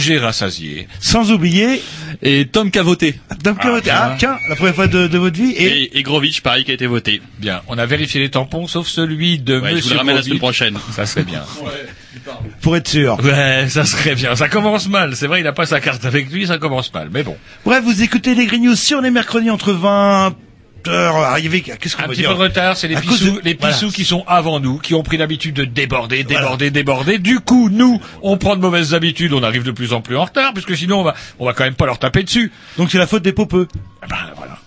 Roger Rassasier. sans oublier Et Tom Cavoté. Tom Cavoté. Ah, tiens, la première fois de, de votre vie et, Et, et Grovitch, pareil, qui a été voté. Bien, on a vérifié les tampons, sauf celui de Ouais, je vous Monsieur le ramène la semaine prochaine. Ça serait bien. pour être sûr. Ouais, ça serait bien. Ça commence mal. C'est vrai, il n'a pas sa carte avec lui, ça commence mal. Mais bon, Bref, vous écoutez les Green News sur les mercredis entre 20 heures. Qu'est-ce qu'on un va petit peu de retard, c'est les À cause pissous, de- les voilà. pissous qui sont avant nous, qui ont pris l'habitude de déborder, déborder, déborder. Du coup, nous, on prend de mauvaises habitudes, on arrive de plus en plus en retard, parce que sinon, on va, on va quand même pas leur taper dessus. Donc c'est la faute des popeux.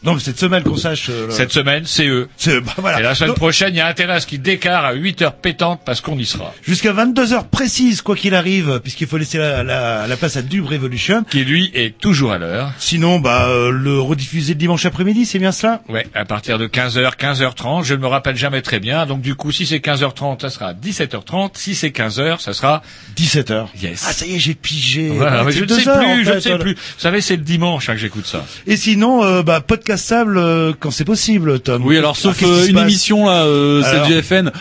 Ah mais cette semaine qu'on sache. euh, Cette semaine, c'est eux. c'est- bah, voilà. Et la semaine Donc, prochaine, il y a intérêt à ce qu'ils déclarent à 8 heures pétantes parce qu'on y sera. Jusqu'à 22 heures précises, quoi qu'il arrive, puisqu'il faut laisser la, la, la place à Dub Revolution. Qui, lui, est toujours à l'heure. Sinon, bah, euh, le rediffuser le dimanche après-midi, c'est bien cela Ouais, à partir de 15h, 15h30, je ne me rappelle jamais très bien. Donc du coup, si c'est 15h30, ça sera 17h30. Si c'est 15h, ça sera 17 heures. Yes. Ah, ça y est, j'ai pigé. Voilà, Ouais, mais c'est je ne sais heures, plus, en je ne sais voilà. plus. Vous savez, c'est le dimanche hein, que j'écoute ça. Et sinon, euh, bah, podcastable euh, quand c'est possible, Tom. Oui, alors sauf qui euh, une émission là, euh, Alors c'est du FN.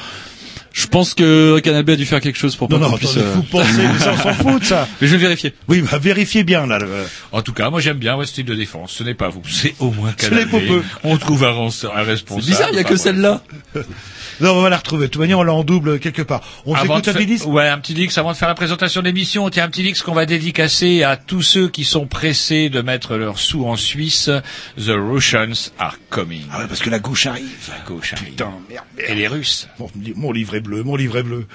Je pense que Canal B a dû faire quelque chose pour pas Non, non, qu'on puisse. euh, vous pensez, mais ça, on s'en fout de ça. Mais je vais vérifier. Oui, bah, vérifiez bien, là. le- En tout cas, moi j'aime bien votre style de défense. Ce n'est pas vous, c'est au moins Canal. B. On trouve un, un responsable. C'est bizarre, il y a que celle-là. Non, on va la retrouver. De toute manière, on l'a en double quelque part. On s'écoute un petit Ouais, un petit disque avant de faire la présentation de l'émission. Tiens, un petit disque qu'on va dédicacer à tous ceux qui sont pressés de mettre leurs sous en Suisse. The Russians are coming. Ah ouais, parce que la gauche arrive. La gauche arrive. Putain, merde, merde. Et les Russes. Mon, mon livre est bleu, mon livre est bleu.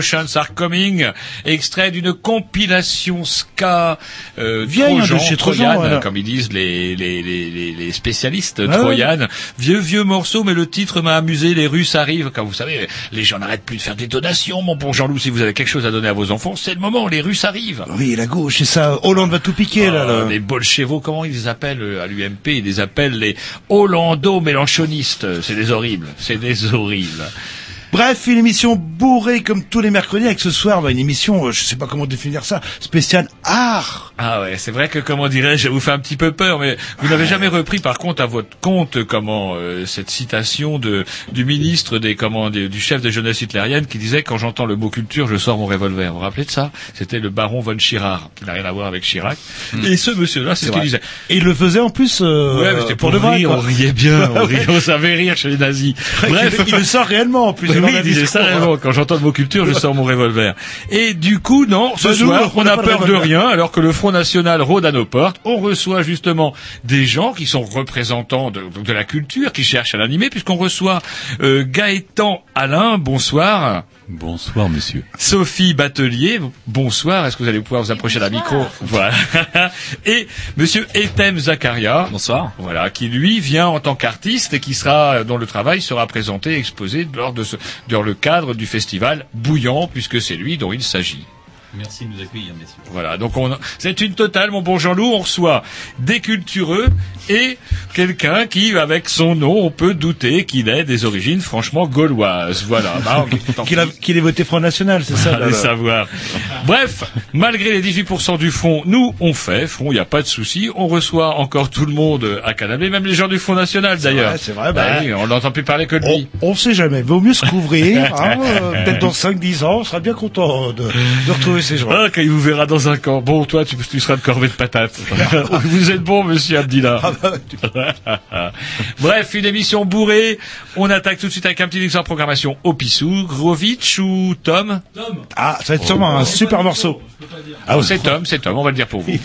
Russians are coming, extrait d'une compilation ska euh, Vieille, hein, de Trojan, chez Trojan, voilà. comme ils disent les les les les, spécialistes Ah ouais. Troyane. Vieux vieux morceau, mais le titre m'a amusé. Les Russes arrivent, comme vous savez, les gens n'arrêtent plus de faire des donations. Mon bon Jean-Loup, si vous avez quelque chose à donner à vos enfants, c'est le moment. Les Russes arrivent. Oui, la gauche, c'est ça. Hollande va tout piquer, là. Ah, là. les bolcheviks, comment ils les appellent euh, à l'UMP Ils les appellent les Hollando-mélanchonistes. C'est des horribles. C'est des horribles. Bref, une émission bourrée comme tous les mercredis, avec ce soir, bah, une émission, euh, je sais pas comment définir ça, spéciale art. Ah ouais, c'est vrai que comment dirais-je, vous fait un petit peu peur, mais vous n'avez jamais repris par contre à votre compte comment euh, cette citation de du ministre des comment des- du chef de jeunesse hitlérienne qui disait quand j'entends le mot culture, je sors mon revolver. Vous vous rappelez de ça? C'était le baron von Chirard, qui n'a rien à voir avec Chirac. Et ce monsieur-là, c'est ce qu'il disait. Et il le faisait en plus, euh, Ouais, mais c'était pour, de vrai, rire, quoi. on riait bien, on, riait, on savait rire chez les nazis. Bref, il, il le sort réellement, en plus. Oui, il disait ça. Quand j'entends le mot culture, je sors mon revolver. Et du coup, non, ce Bah, soir, on on n'a de peur de rien, alors que le Front National rôde à nos portes. On reçoit justement des gens qui sont représentants de, de la culture, qui cherchent à l'animer, puisqu'on reçoit euh, Gaëtan Alain, bonsoir. Bonsoir, monsieur. Sophie Batelier, bonsoir. Est-ce que vous allez pouvoir vous approcher de la micro Voilà. Et Monsieur Etem Zakaria, Bonsoir. voilà, qui lui vient en tant qu'artiste et qui sera, dont le travail sera présenté, exposé lors de ce, dans le cadre du festival Bouillant, puisque c'est lui dont il s'agit. Merci de nous accueillir, messieurs. Voilà, donc on, c'est une totale, mon bon Jean-Loup, on reçoit des cultureux et quelqu'un qui, avec son nom, on peut douter qu'il ait des origines franchement gauloises. Voilà. Bah, Qu'il a- qu'il ait voté Front National, c'est ça. Allez savoir. Bref, malgré les 18% du front, nous, on fait front, il n'y a pas de souci. On reçoit encore tout le monde à Canal même les gens du Front National d'ailleurs. vrai, c'est vrai, Bah bah. oui, on n'entend plus parler que de On, lui. on sait jamais. Vaut mieux se couvrir. hein, euh, Peut-être dans 5-10 ans, on sera bien content de, de retrouver ces gens. Ah, quand il vous verra dans un camp. Bon, toi, tu, tu seras de corvée de patates. vous êtes bon, monsieur Abdillah. Bref, une émission bourrée. On attaque tout de suite avec un petit extrait de programmation au Pissou. Grovitch ou Tom Ah, ça va être sûrement un super morceau. Ah, c'est Tom, c'est Tom, on va le dire pour vous.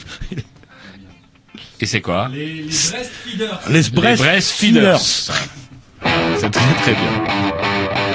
Et c'est quoi Les Les Brest, Brest Feeders. C'est très très bien.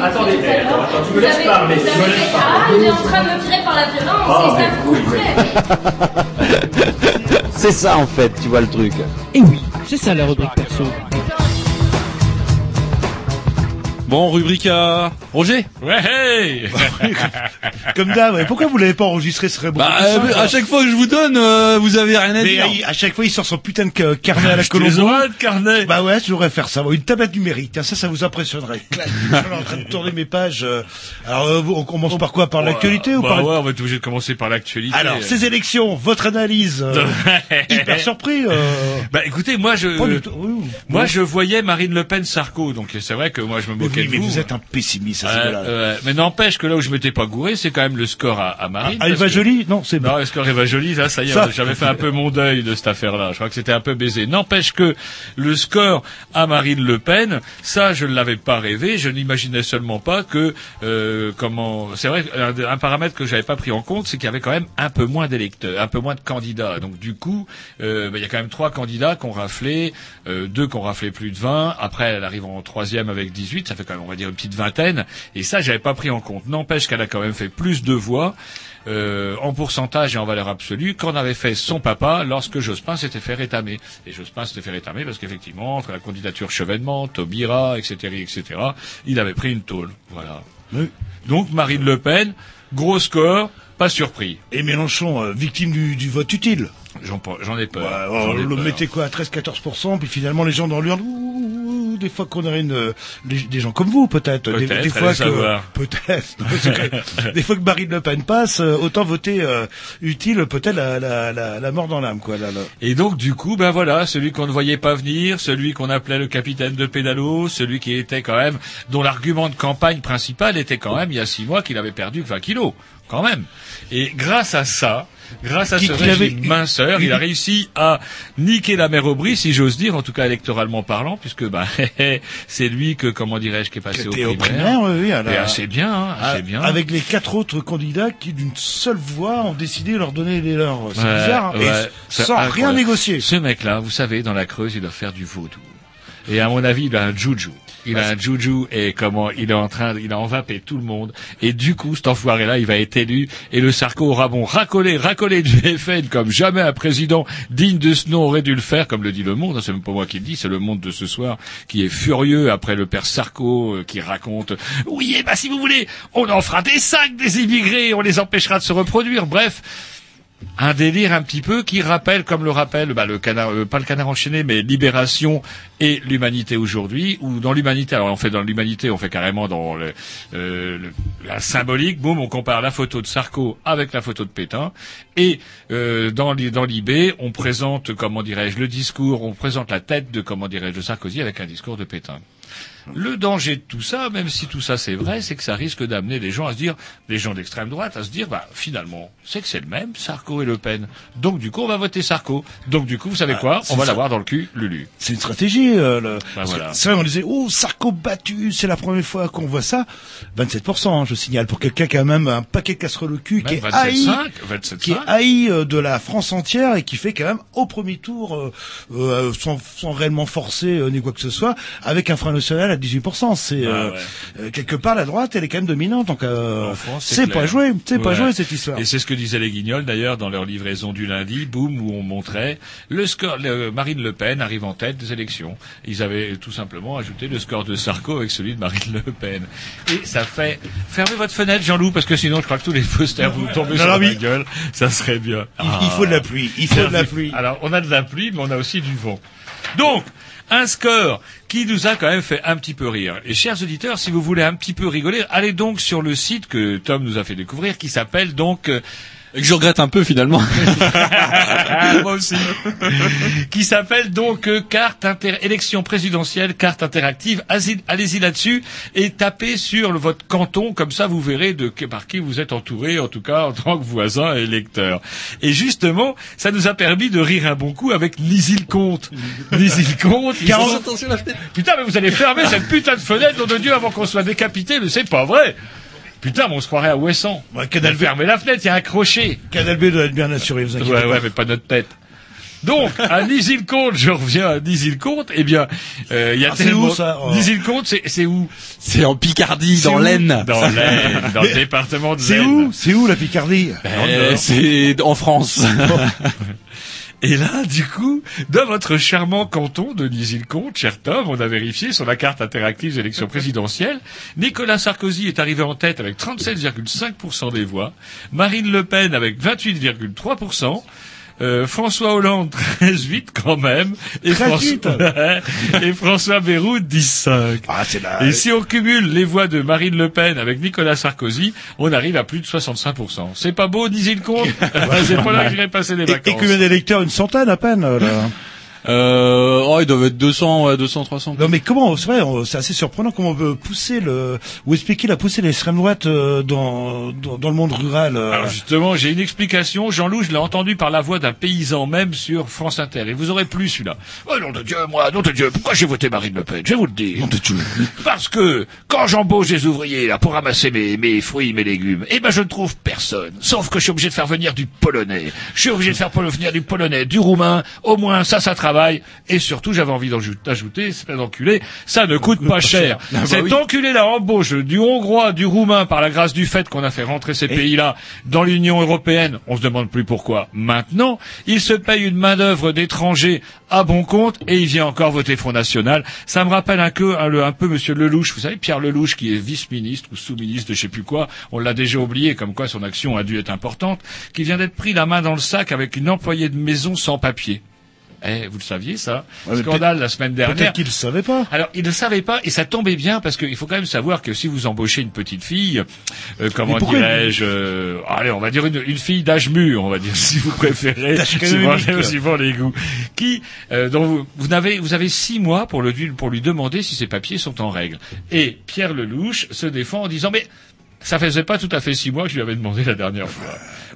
Attendez, attends, tu me laisses parler. Vous avez fait, ah, il est en train de me tirer par la violence, et ça vous. C'est ça en fait, tu vois le truc. Et oui, c'est ça la rubrique perso. Bon, rubrique à Roger? Ouais, hey Comme d'hab, ouais. pourquoi vous l'avez pas enregistré Ce Bah, euh, à chaque fois que je vous donne, euh, vous avez rien à Mais dire. il- à chaque fois, il sort son putain de ca- carnet à la Colombo. carnet. Bah ouais, je devrais faire ça. Une tablette numérique, tiens, ça, ça vous impressionnerait. Clac, je suis en train de tourner mes pages. euh. Alors, euh, on commence par quoi? Par l'actualité ou bah par... ouais, on va être obligé de commencer par l'actualité. Alors, ces élections, votre analyse euh, Hyper surpris. euh. Bah écoutez, moi je, Pas du tout, oui. Moi je voyais Marine Le Pen Sarko, donc c'est vrai que moi je me Mais moquais oui, de mais vous. vous êtes un pessimiste à ce niveau-là. ouais. mais n'empêche que là où je m'étais pas gouré, c'est quand même le score à, à Marine. Ah, Eva que- Jolie Non, c'est Non, le score Eva Jolie, là, ça y est, Ça- j'avais fait un peu mon deuil de cette affaire-là. Je crois que c'était un peu baisé. N'empêche que le score à Marine Le Pen, ça, je ne l'avais pas rêvé. Je n'imaginais seulement pas que, euh, comment, c'est vrai, un, un paramètre que j'avais pas pris en compte, c'est qu'il y avait quand même un peu moins d'électeurs, un peu moins de candidats. Donc, du coup, euh, bah, il y a quand même trois candidats qui ont raflé, euh, deux qui ont raflé plus de 20. Après, elle arrive en troisième avec 18. Ça fait quand même, on va dire, une petite vingtaine. Et ça, j'avais pas pris en compte. N'empêche qu'elle a quand même fait plus de voix euh, en pourcentage et en valeur absolue qu'en avait fait son papa lorsque Jospin s'était fait rétamer. Et Jospin s'était fait rétamer parce qu'effectivement, entre la candidature Chevènement, Taubira, etc., etc., il avait pris une tôle. Voilà. Oui. Donc Marine Le Pen, gros score, pas surpris. Et Mélenchon, euh, victime du, du vote utile. J'en j'en ai peur. Ouais, on ai le peur. mettait quoi à 13-14%, puis finalement les gens dans l'urne, des fois qu'on aurait une, euh, les- des gens comme vous peut-être, des, Peut-être, des allez fois que peut-être, des fois que Marine Le Pen passe, euh, autant voter euh, utile peut-être la, la, la, la mort dans l'âme quoi. Là, là. Et donc du coup, ben voilà, celui qu'on ne voyait pas venir, celui qu'on appelait le capitaine de pédalo, celui qui était quand même, dont l'argument de campagne principal était quand même il y a six mois qu'il avait perdu 20 kilos, quand même. Et grâce à ça, grâce à ce régime eu- minceur, il a réussi à niquer la mer Aubry, si j'ose dire, en tout cas électoralement parlant, puisque ben c'est lui que, comment dirais-je, qui est passé au au primaire. primaire, oui, la- Et assez bien, hein, assez bien. Avec les quatre autres candidats qui, d'une seule voix, ont décidé de leur donner les leurs. C'est Ouais, bizarre, hein, ouais, et c'est sans rien négocier. Ce mec-là, vous savez, dans la Creuse, il doit faire du vaudou. Et à mon avis, il a un juju. Il a un juju et comment il est en train, il a envapé tout le monde. Et du coup, cet enfoiré-là, il va être élu. Et le Sarko aura bon racolé, racolé du FN comme jamais un président digne de ce nom aurait dû le faire, comme le dit le Monde. hein, C'est même pas moi qui le dis, c'est le Monde de ce soir qui est furieux après le père Sarko euh, qui raconte. Oui, eh ben si vous voulez, on en fera des sacs des immigrés, on les empêchera de se reproduire. Bref un délire un petit peu qui rappelle, comme le rappelle, bah, le canard, euh, pas le canard enchaîné, mais Libération et l'humanité aujourd'hui, ou dans l'humanité, alors on fait dans l'humanité, on fait carrément dans le, euh, le- la symbolique, boum, on compare la photo de Sarko avec la photo de Pétain, et euh, dans, dans l'IB, on présente, comment dirais-je, le discours, on présente la tête de, comment dirais-je, de Sarkozy avec un discours de Pétain. Le danger de tout ça, même si tout ça c'est vrai, c'est que ça risque d'amener les gens à se dire, les gens d'extrême droite, à se dire, bah finalement, c'est que c'est le même, Sarko et Le Pen. Donc du coup, on va voter Sarko. Donc du coup, vous savez Ah, quoi? On va l'avoir dans le cul, Lulu. C'est une stratégie. euh, le- Bah, voilà. C'est vrai, on disait, oh, Sarko battu, c'est la première fois qu'on voit ça. 27%, hein, je signale, pour quelqu'un qui a même un paquet de casseroles au cul, qui Même est haï, 27,5, 27,5. qui est haï euh, de la France entière et qui fait quand même au premier tour, euh, euh, sans, sans réellement forcer euh, ni quoi que ce soit, avec un frein national à 18%. C'est euh, Bah, ouais. euh, quelque part la droite, elle est quand même dominante. Donc euh, En France, c'est pas joué, c'est pas joué cette histoire. Et c'est ce que disaient les Guignols d'ailleurs dans leur livraison du lundi, boum, où on montrait le score. le- Marine Le Pen arrive en tête des élections. Ils avaient tout simplement ajouté le score de Sarko avec celui de Marine Le Pen. Et ça fait fermez votre fenêtre, Jean-Loup, parce que sinon je crois que tous les posters vous tombent sur la gueule. Ça serait bien. Il, il faut de la pluie, il faut de la pluie. Alors, on a de la pluie, mais on a aussi du vent. Donc, un score qui nous a quand même fait un petit peu rire. Et chers auditeurs, si vous voulez un petit peu rigoler, allez donc sur le site que Tom nous a fait découvrir, qui s'appelle donc euh, Et que je regrette un peu finalement. Moi aussi. qui s'appelle donc euh, carte inter élection présidentielle, carte interactive. Allez-y là-dessus et tapez sur le- votre canton, comme ça vous verrez de par qui vous êtes entouré, en tout cas en tant que voisin et électeur. Et justement, ça nous a permis de rire un bon coup avec Nisil Comte. Nisil Comte. ils Quarante- sont- Putain, mais vous allez fermer cette putain de fenêtre, nom de Dieu, avant qu'on soit décapité, mais c'est pas vrai. Putain, mais on se croirait à Ouessant. Ouais, Canal B, Fermez la fenêtre, il y a un crochet. Canal B doit être bien assuré, vous inquiétez Ouais, pas. ouais, mais pas notre tête. Donc, à Nisil-Comte, je reviens à Nisil-Comte, eh bien, euh, il y a Ah, c'est tellement... où, ça Oh. Nisil-Comte, c'est, c'est où C'est en Picardie, dans l'Aisne. Dans l'Aisne, dans le département de C'est l'Aisne. où? C'est où la Picardie? Eh, C'est en France. Et là, du coup, dans votre charmant canton de Nisil-Comte, cher Tom, on a vérifié sur la carte interactive des élections présidentielles, Nicolas Sarkozy est arrivé en tête avec 37,5% des voix, Marine Le Pen avec 28,3%, euh, François Hollande 13,8 quand même, et, 13,8. François, et François Bayrou 10,5. Ah, la... Et si on cumule les voix de Marine Le Pen avec Nicolas Sarkozy, on arrive à plus de 65%. C'est pas beau, Nisil-Comte C'est pas là que j'irai passer des Et, et vacances. combien d'électeurs? Une centaine à peine, là. Euh, oh, ils doivent être 200, ouais, 200, 300. Non mais comment, c'est vrai, c'est assez surprenant comment on peut pousser le, ou expliquer la poussée de l'extrême droite euh, dans, dans, dans le monde rural. euh. Alors justement, j'ai une explication. Jean-Loup, je l'ai entendu par la voix d'un paysan même sur France Inter. Et vous aurez plus celui-là. Oh nom de Dieu, moi, nom de Dieu, pourquoi j'ai voté Marine Le Pen? Je vais vous le dire. Parce que quand j'embauche des ouvriers là pour ramasser mes, mes fruits, mes légumes, eh ben je ne trouve personne. Sauf que je suis obligé de faire venir du polonais. Je suis obligé de faire venir du polonais, du roumain. Au moins ça, ça travaille. Et surtout, j'avais envie d'ajouter, c'est pas enculé, ça ne coûte pas cher. bah Cet oui. enculé là embauche du hongrois, du roumain par la grâce du fait qu'on a fait rentrer ces pays-là dans l'Union européenne. On se demande plus pourquoi. Maintenant, il se paye une main d'œuvre d'étrangers à bon compte et il vient encore voter Front National. Ça me rappelle un peu, un, un peu Monsieur Lelouch. Vous savez, Pierre Lelouch qui est vice-ministre ou sous-ministre de je sais plus quoi. On l'a déjà oublié, comme quoi son action a dû être importante. Qui vient d'être pris la main dans le sac avec une employée de maison sans papier. Eh, vous le saviez ça Ouais, Scandale la semaine dernière. Peut-être qu'ils le savaient pas. Alors, il ne savait pas, et ça tombait bien, parce qu'il faut quand même savoir que si vous embauchez une petite fille, euh, comment dirais-je, euh, allez, on va dire une, une fille d'âge mûr, on va dire, si vous préférez, suivant, suivant les goûts, qui, euh, dont vous, vous avez, vous avez six mois pour, le, pour lui demander si ses papiers sont en règle. Et Pierre Lelouch se défend en disant, mais ça faisait pas tout à fait six mois que je lui avais demandé la dernière fois.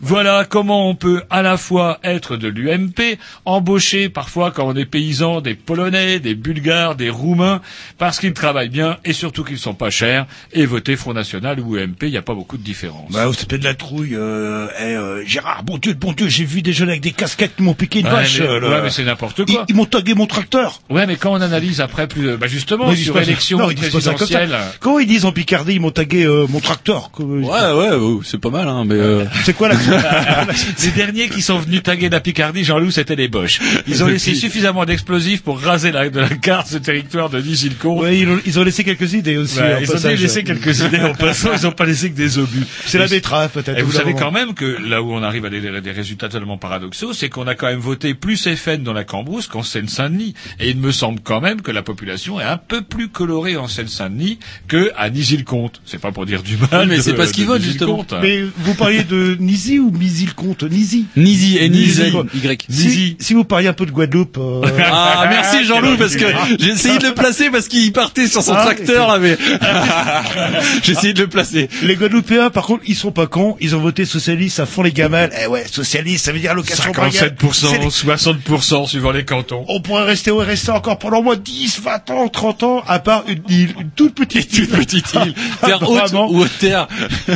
Voilà comment on peut à la fois être de l'UMP, embaucher parfois quand on est paysan des Polonais, des Bulgares, des Roumains, parce qu'ils travaillent bien et surtout qu'ils sont pas chers, et voter Front National ou UMP, il n'y a pas beaucoup de différence. Bah, peut-être de la trouille. Euh, eh, euh, Gérard, bon Dieu, bon Dieu, j'ai vu des jeunes avec des casquettes qui m'ont piqué une Ouais, vache. mais, euh, ouais, mais c'est n'importe quoi. ils m'ont tagué mon tracteur. Ouais, mais quand on analyse après plus, bah justement, Non, sur pas ça. élection Non, ils disent pas ça comme ça. présidentielle, Comment ils disent en Picardie, ils m'ont tagué euh, mon tracteur Comment- Ouais, ouais, oh, c'est pas mal, hein, mais euh, C'est quoi la Les derniers qui sont venus taguer la Picardie, Jean-Loup, c'était les Boches. Ils ont laissé suffisamment d'explosifs pour raser la, de la carte ce territoire de Nisilco. Ouais, ils ont, ils ont laissé quelques idées aussi. Ouais, en ils ont passage. laissé quelques idées en passant, ils n'ont pas laissé que des obus. C'est la betterave peut-être. Et vous savez quand même que là où on arrive à des, des résultats totalement paradoxaux, c'est qu'on a quand même voté plus FN dans la Cambrousse qu'en Seine-Saint-Denis. Et il me semble quand même que la population est un peu plus colorée en Seine-Saint-Denis que à Nisil-Comte. C'est pas pour dire du mal. Mais c'est pas ce qu'ils votent, Nisil-Comte. Mais vous parliez de Nizi ou Misil-Comte Nizi. Nizi, N-I-Z-Y. Si, si vous parliez un peu de Guadeloupe. euh, Ah, merci Jean-Loup, parce que j'ai essayé de le placer parce qu'il partait sur son Ah, tracteur, là, mais j'ai essayé de le placer. Les Guadeloupéens, par contre, ils sont pas cons. Ils ont voté socialiste à fond les gamelles. Eh ouais, socialiste, ça veut dire brigade. 57%, C'est les- 60% suivant les cantons. On pourrait rester au RSA encore pendant au moins 10, 20 ans, 30 ans, à part une île, une toute petite île. Toute petite île. Terre haute ou haute terre.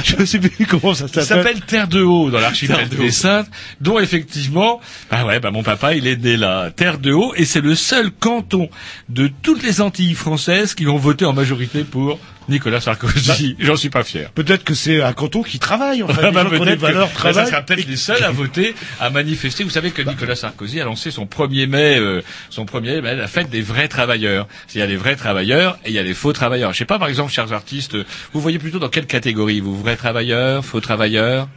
Je sais plus comment ça Ça s'appelle. s'appelle Terre de Haut dans l'archipel des. Saintes, dont effectivement, bah ouais, bah mon papa il est né là, Terre de Haut, et c'est le seul canton de toutes les Antilles françaises qui ont voté en majorité pour Nicolas Sarkozy. J'en suis pas fier. Peut-être que c'est un canton qui travaille, en fait. Ah bah peut-être bah, ça sera peut-être les seuls à voter, à manifester. Vous savez que Nicolas Sarkozy a lancé son 1er mai, euh, son 1er mai, la fête des vrais travailleurs. Il y a les vrais travailleurs et il y a les faux travailleurs. Je sais pas, par exemple, chers artistes, vous voyez plutôt dans quelle catégorie Vous? Vrais travailleurs, faux travailleurs?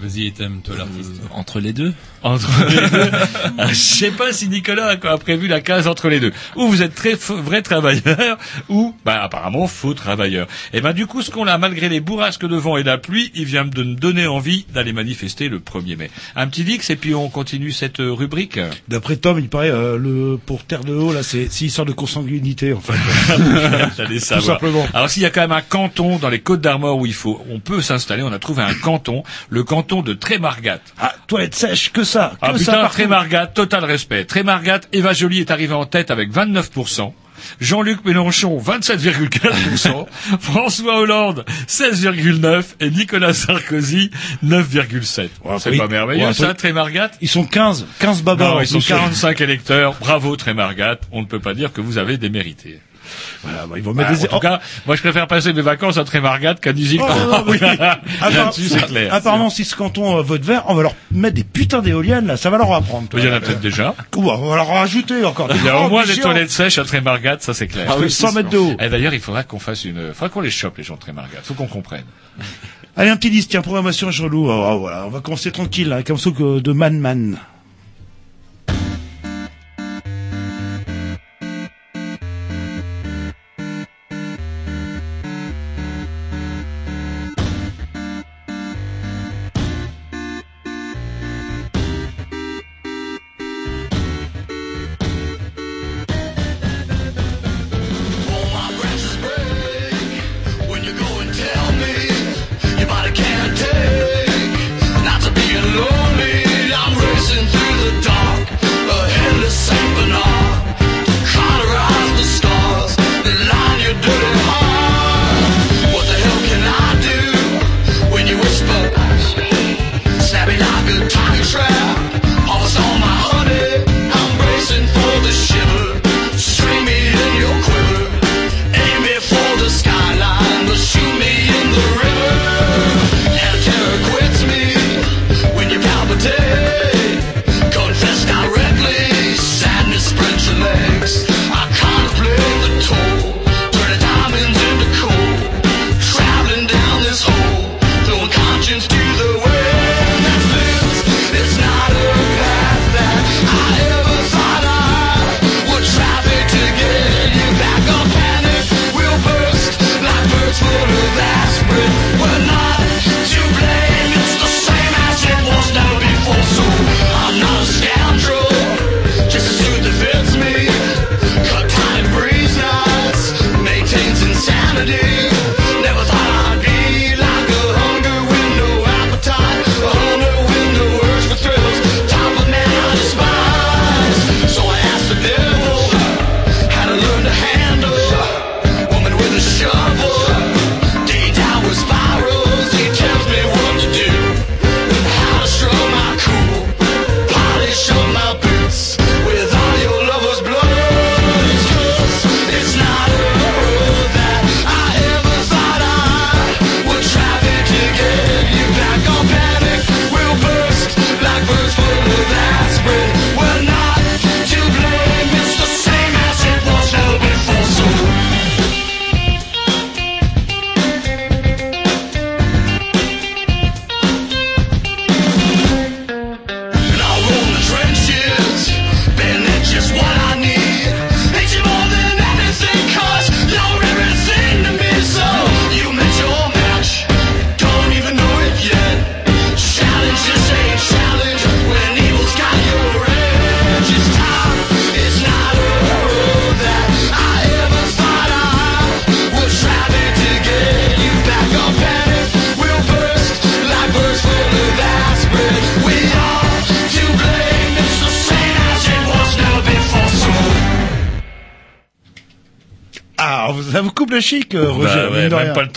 Vas-y, Etem, toi l'artiste. Entre les deux Entre les deux. Ah, Je sais pas si Nicolas a prévu la case entre les deux. Ou vous êtes très vrai travailleur, ou bah apparemment faux travailleur. Et ben du coup, ce qu'on a malgré les bourrasques de vent et la pluie, il vient de me donner envie d'aller manifester le 1er mai. Un petit dix et puis on continue cette euh, rubrique. D'après Tom, il paraît euh, le pour Terre de Haut là, c'est c'est histoire de consanguinité en fait. J'allais Tout simplement. Alors s'il y a quand même un canton dans les Côtes d'Armor où il faut, on peut s'installer. On a trouvé un canton, le canton de Trémargat. Ah, toilette sèche, que ça, que Ah putain. Trémargat, total respect. Trémargat, Eva Joly est arrivée en tête avec 29%. Jean-Luc Mélenchon, 27,4%. François Hollande, 16,9%. Et Nicolas Sarkozy, 9,7%. C'est oui. pas merveilleux, Ouais, ça, Trémargat? Ils sont 15, 15 babards. Non, ils sont Michel. 45 électeurs. Bravo, Trémargat. On ne peut pas dire que vous avez démérité. Voilà, bah, ils vont mettre des. en tout cas, moi je préfère passer mes vacances à Trémargat qu'à Nusil. Oh, non, non, oui. Là-dessus, c'est clair. Apparemment, si ce canton euh, vote vert, on va leur mettre des putains d'éoliennes, là, ça va leur apprendre. toi. Il y en a peut-être déjà. Ou on va leur rajouter encore des Il y a au moins des toilettes sèches à Trémargat, ça c'est clair. Ah oui, 100 mètres de haut. Et d'ailleurs, il faudra qu'on fasse une, faudra qu'on les chope les gens de Trémargat. Faut qu'on comprenne. Allez, un petit disque, tiens, programmation relou. Alors, voilà, on va commencer tranquille, hein, comme ça que de Man Man.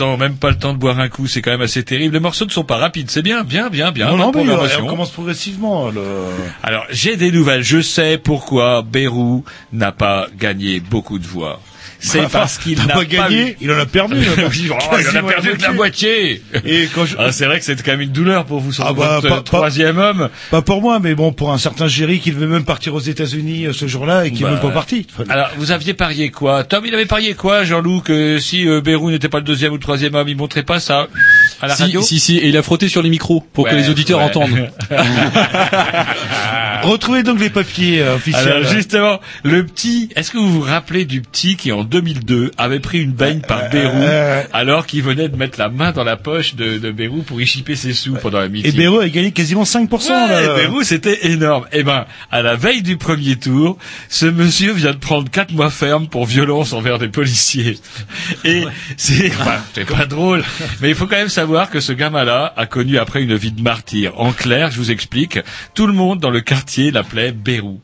Temps, même pas le temps de boire un coup, c'est quand même assez terrible. Les morceaux ne sont pas rapides, c'est bien, bien, bien, bien. Non, non, bonne mais euh, on commence progressivement. Le... Alors, j'ai des nouvelles. Je sais pourquoi Bérou n'a pas gagné beaucoup de voix. C'est parce qu'il n'a pas gagné, il en a perdu. Oh, il en a perdu de la moitié. Et quand je... Ah, c'est vrai que c'est quand même une douleur pour vous sur Ah bah, votre pas- euh, pas- troisième homme. Pas pour moi, mais bon, pour un certain Géry qui devait même partir aux États-Unis euh, ce jour-là et qui Bah, n'est même pas parti. Alors, vous aviez parié quoi? Tom, il avait parié quoi, Jean-Loup, que si euh, Bérou n'était pas le deuxième ou le troisième homme, il montrait pas ça à la si, radio si, si, et il a frotté sur les micros pour que les auditeurs ouais. entendent. Retrouvez donc les papiers euh, officiels. Alors justement, le petit, est-ce que vous vous rappelez du petit qui en 2002 avait pris une baigne par Bérou euh, alors qu'il venait de mettre la main dans la poche de, de Bérou pour y chipper ses sous pendant la meeting? Et Béraud a gagné quasiment 5%. Ouais, là. Bérou, c'était énorme. Eh ben, à la veille du premier tour, ce monsieur vient de prendre quatre mois ferme pour violence envers des policiers. Et c'est, enfin, c'est pas drôle, mais il faut quand même savoir que ce gamin-là a connu après une vie de martyr. En clair, je vous explique, tout le monde dans le quartier l'appelait Bérou.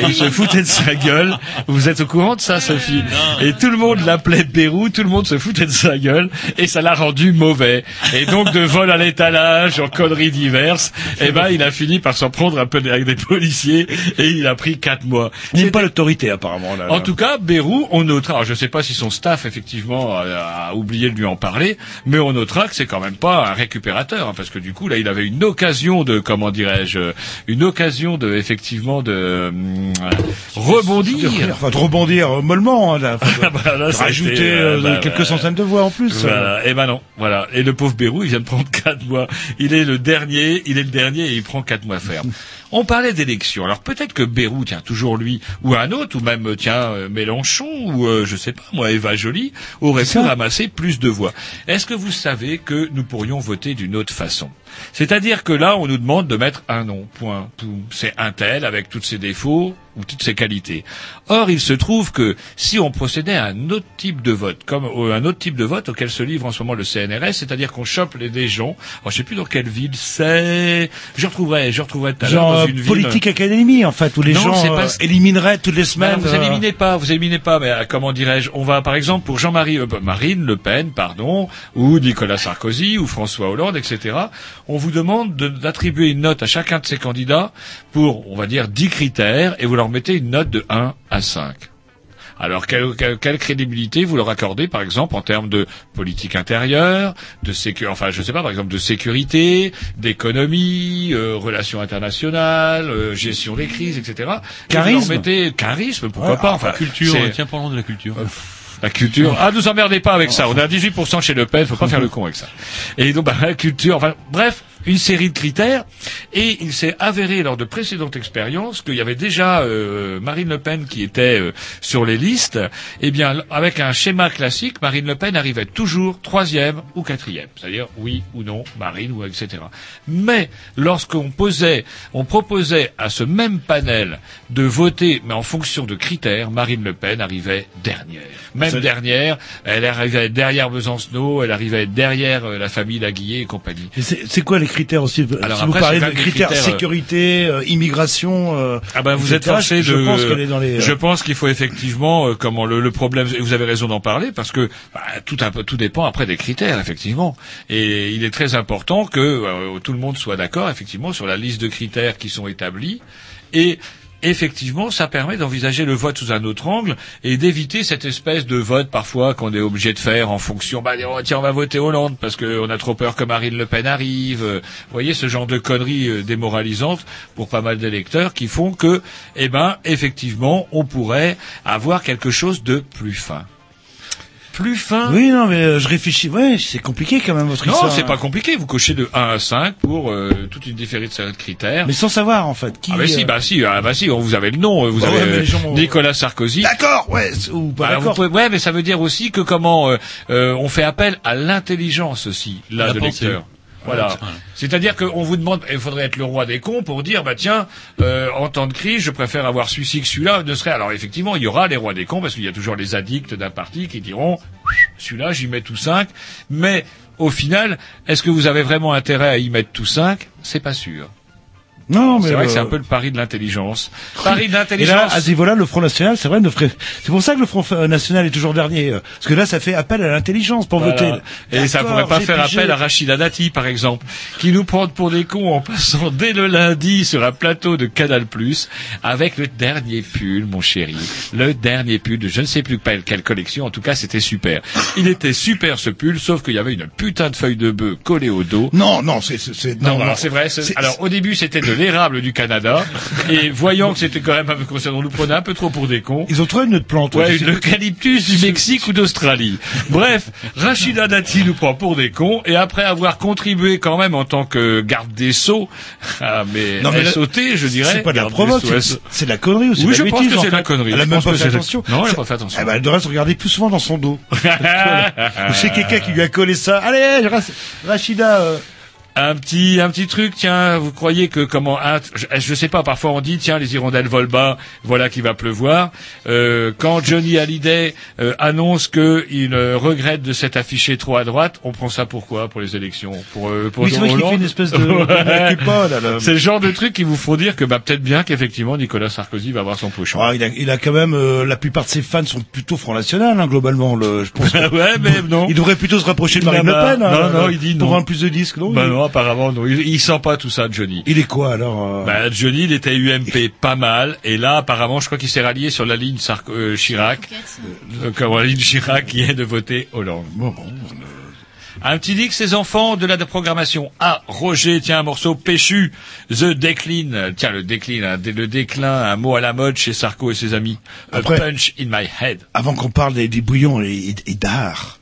Et il se foutait de sa gueule. Vous êtes au courant de ça, Sophie Et tout le monde l'appelait Bérou, tout le monde se foutait de sa gueule, et ça l'a rendu mauvais. Et donc de vol à l'étalage, en conneries diverses, eh ben il a fini par s'en prendre un peu avec des policiers, et il a pris quatre mois. Il n'aime pas l'autorité apparemment. Là, En tout cas, Bérou, on notera, alors je ne sais pas si son staff effectivement a, a oublié de lui en parler, mais on notera que c'est quand même pas un récupérateur, hein, parce que du coup là, il avait une occasion de, comment dirais-je, une occasion de effectivement de rebondir. Enfin, de rebondir mollement. Hein, là. Bah, là, rajouter été, euh, euh, bah, quelques bah, centaines de voix en plus. Et ben non, voilà. Et le pauvre Bérou, il vient de prendre quatre mois. Il est le dernier, il est le dernier et il prend quatre mois ferme. On parlait d'élections. Alors peut-être que Bérou, tiens, toujours lui, ou un autre, ou même, euh, tiens, euh, Mélenchon, ou euh, je sais pas, moi, Eva Joly, aurait pu ramasser plus de voix. Est-ce que vous savez que nous pourrions voter d'une autre façon? C'est-à-dire que là, on nous demande de mettre un nom, point. C'est un tel avec tous ses défauts ou toutes ses qualités. Or, il se trouve que si on procédait à un autre type de vote, comme euh, un autre type de vote auquel se livre en ce moment le CNRS, c'est-à-dire qu'on chope les gens, alors, je sais plus dans quelle ville c'est, je retrouverai, je retrouverai tout à l'heure dans une ville. politique académie en fait où les Non, gens euh, pas- élimineraient toutes les semaines. non, vous euh, éliminez pas, vous éliminez pas, mais euh, comment dirais-je On va par exemple pour Jean-Marie euh, Marine Le Pen, pardon, ou Nicolas Sarkozy, ou François Hollande, etc. On vous demande de- d'attribuer une note à chacun de ces candidats pour, on va dire, 10 critères, et vous leur mettez une note de 1 à 5. Alors, quelle, quelle- quelle crédibilité vous leur accordez, par exemple, en termes de politique intérieure, de sécu, enfin, je sais pas, par exemple, de sécurité, d'économie, euh, relations internationales, euh, gestion des crises, etc. Et leur Charisme. mettez charisme, pourquoi Ouais, pas, enfin, Culture, tiens, parlons de la culture. la culture. Ah, nous emmerdez pas avec ça. On est à 18% chez Le Pen, faut pas faire le con avec ça. Et donc, bah, la culture, enfin, bref, une série de critères. Et il s'est avéré lors de précédentes expériences qu'il y avait déjà euh, Marine Le Pen qui était euh, sur les listes. Eh bien, avec un schéma classique, Marine Le Pen arrivait toujours troisième ou quatrième. C'est-à-dire oui ou non, Marine ou etc. Mais lorsqu'on posait, on proposait à ce même panel de voter, mais en fonction de critères, Marine Le Pen arrivait dernière. Même dernière, elle arrivait derrière Besancenot, elle arrivait derrière euh, la famille Laguillet et compagnie. c'est quoi les critères aussi Alors Si vous après, parlez c'est de critères, critères, euh, sécurité, euh, immigration. euh, Ah ben vous êtes forcé de. Je pense qu'elle est dans les. Je pense qu'il faut effectivement, euh, comment le, le problème. et Vous avez raison d'en parler parce que bah, tout un peu, tout dépend après des critères effectivement. Et il est très important que euh, tout le monde soit d'accord effectivement sur la liste de critères qui sont établis et Effectivement, ça permet d'envisager le vote sous un autre angle et d'éviter cette espèce de vote parfois qu'on est obligé de faire en fonction. Bah tiens, on va voter Hollande parce qu'on a trop peur que Marine Le Pen arrive. Vous voyez ce genre de conneries euh, démoralisantes pour pas mal d'électeurs qui font que, eh ben, effectivement, on pourrait avoir quelque chose de plus fin. Plus fin. Oui, non, mais euh, je réfléchis. Ouais, c'est compliqué quand même votre Non, histoire. c'est pas compliqué. Vous cochez de 1 à 5 pour euh, toute une différée de critères. Mais sans savoir en fait. Qui, ah bah si, euh, bah si, ah bah si, vous avez le nom, vous Bah avez ouais, euh, gens- Nicolas Sarkozy. D'accord, ouais, ou pas Alors, vous d'accord. pouvez- ouais, mais ça veut dire aussi que comment euh, euh, on fait appel à l'intelligence aussi là La de pensée. lecteur. Voilà. Ouais. C'est-à-dire qu'on vous demande, il faudrait être le roi des cons pour dire, bah tiens, euh, en temps de crise, je préfère avoir celui-ci que celui-là. Ne serait alors effectivement, il y aura les rois des cons parce qu'il y a toujours les addicts d'un parti qui diront, celui-là, j'y mets tout cinq. Mais au final, est-ce que vous avez vraiment intérêt à y mettre tout cinq? C'est pas sûr. Non, mais C'est vrai que c'est un peu le pari de l'intelligence. Pari de Et là, l'intelligence. à ce niveau-là, le Front National, c'est vrai, ne ferait... c'est pour ça que le Front National est toujours dernier, euh, parce que là, ça fait appel à l'intelligence pour Voilà. voter. Et ça pourrait pas faire pigé. appel à Rachida Dati, par exemple, qui nous prend pour des cons en passant dès le lundi sur un plateau de Canal+, avec le dernier pull, mon chéri. Le dernier pull de je ne sais plus quelle, collection, en tout cas, c'était super. Il était super, ce pull, sauf qu'il y avait une putain de feuille de bœuf collée au dos. Non, non, c'est... Non, non, alors c'est vrai. Alors au début c'était de l'érable du Canada. Et voyant que c'était quand même, un peu concernant, on nous prenait un peu trop pour des cons. Ils ont trouvé une autre plante. Ouais, C'est- l'eucalyptus du Mexique ou d'Australie. Bref, Rachida Dati nous prend pour des cons et après avoir contribué quand même en tant que garde des sceaux, ah, mais, Non, mais SOT, je dirais. C'est pas de la provoque, c'est de la connerie ou c'est Oui, je pense que c'est de la connerie. Elle a même pas fait attention. Non, elle a pas fait attention. Eh ben, elle devrait se regarder plus souvent dans son dos. C'est quelqu'un qui lui a collé ça. Allez, Ra- Rachida. Un petit, un petit truc, tiens, vous croyez que comment, ah, je, je sais pas, parfois on dit, tiens, les hirondelles volent bas, voilà qu'il va pleuvoir. Euh, quand Johnny Hallyday euh, annonce qu'il euh, regrette de s'être affiché trop à droite, on prend ça pourquoi Pour les élections? Pour, euh, pour Oui, c'est vrai qu'il Hollande fait une espèce de- Ouais. C'est le genre de truc qui vous font dire que bah, peut-être bien qu'effectivement Nicolas Sarkozy va avoir son pochon. ah, il, a, il a quand même, euh, la plupart de ses fans sont plutôt Front National, hein, globalement. Le, je pense que- ouais, mais non. Il devrait plutôt se rapprocher de Non, Marine Le bah, Pen. hein, non, non, euh, il dit Pour non. avoir plus de disques, non Bah il, non, apparemment non. Il, il sent pas tout ça, Johnny. il est quoi alors euh, Bah, Johnny, il était UMP pas mal, et là, apparemment, je crois qu'il s'est rallié sur la ligne Sarko- euh, Chirac, donc euh, la ligne Chirac qui est de voter Hollande. bon, bon, Un petit que ses enfants de la programmation. Ah, Roger, tiens, un morceau péchu, The Decline, tiens, le déclin, hein, le déclin, un mot à la mode chez Sarko et ses amis. A Après- punch in my head. Avant qu'on parle des, des bouillons et, et- et d'art.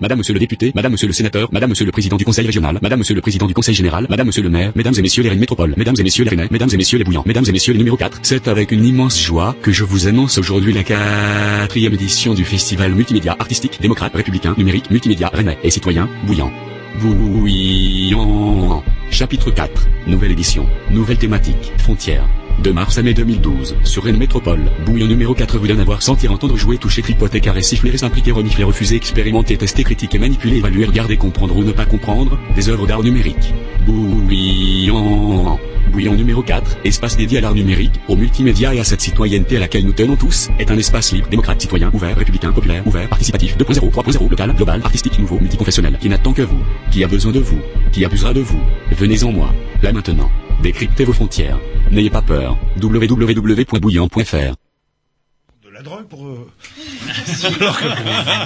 Madame, monsieur le député, madame, monsieur le sénateur, madame, monsieur le président du conseil régional, madame, monsieur le président du conseil général, madame, monsieur le maire, mesdames et messieurs les reines métropoles, mesdames et messieurs les rennais, mesdames et messieurs les bouillants, mesdames et messieurs les numéro 4. C'est avec une immense joie que je vous annonce aujourd'hui la quatrième édition du festival multimédia artistique, démocrate, républicain, numérique, multimédia, rennais et citoyen, bouillant. Bouillant. Chapitre 4. Nouvelle édition. Nouvelle thématique. Frontières. De mars à mai 2012, sur Rennes Métropole, Bouillon numéro 4 vous donne à voir, sentir, entendre, jouer, toucher, tripoter, caresser, siffler, s'impliquer, renifler, refuser, expérimenter, tester, critiquer, manipuler, évaluer, regarder, comprendre ou ne pas comprendre, des œuvres d'art numérique. Bouillon. Bouillon numéro 4, espace dédié à l'art numérique, aux multimédia et à cette citoyenneté à laquelle nous tenons tous, est un espace libre, démocrate, citoyen, ouvert, républicain, populaire, ouvert, participatif, 2.0, 3.0, local, global, artistique, nouveau, multiconfessionnel, qui n'attend que vous, qui a besoin de vous, qui abusera de vous. Venez en moi, là maintenant. Décryptez vos frontières. N'ayez pas peur. www.bouillant.fr De la drogue pour... euh, alors que...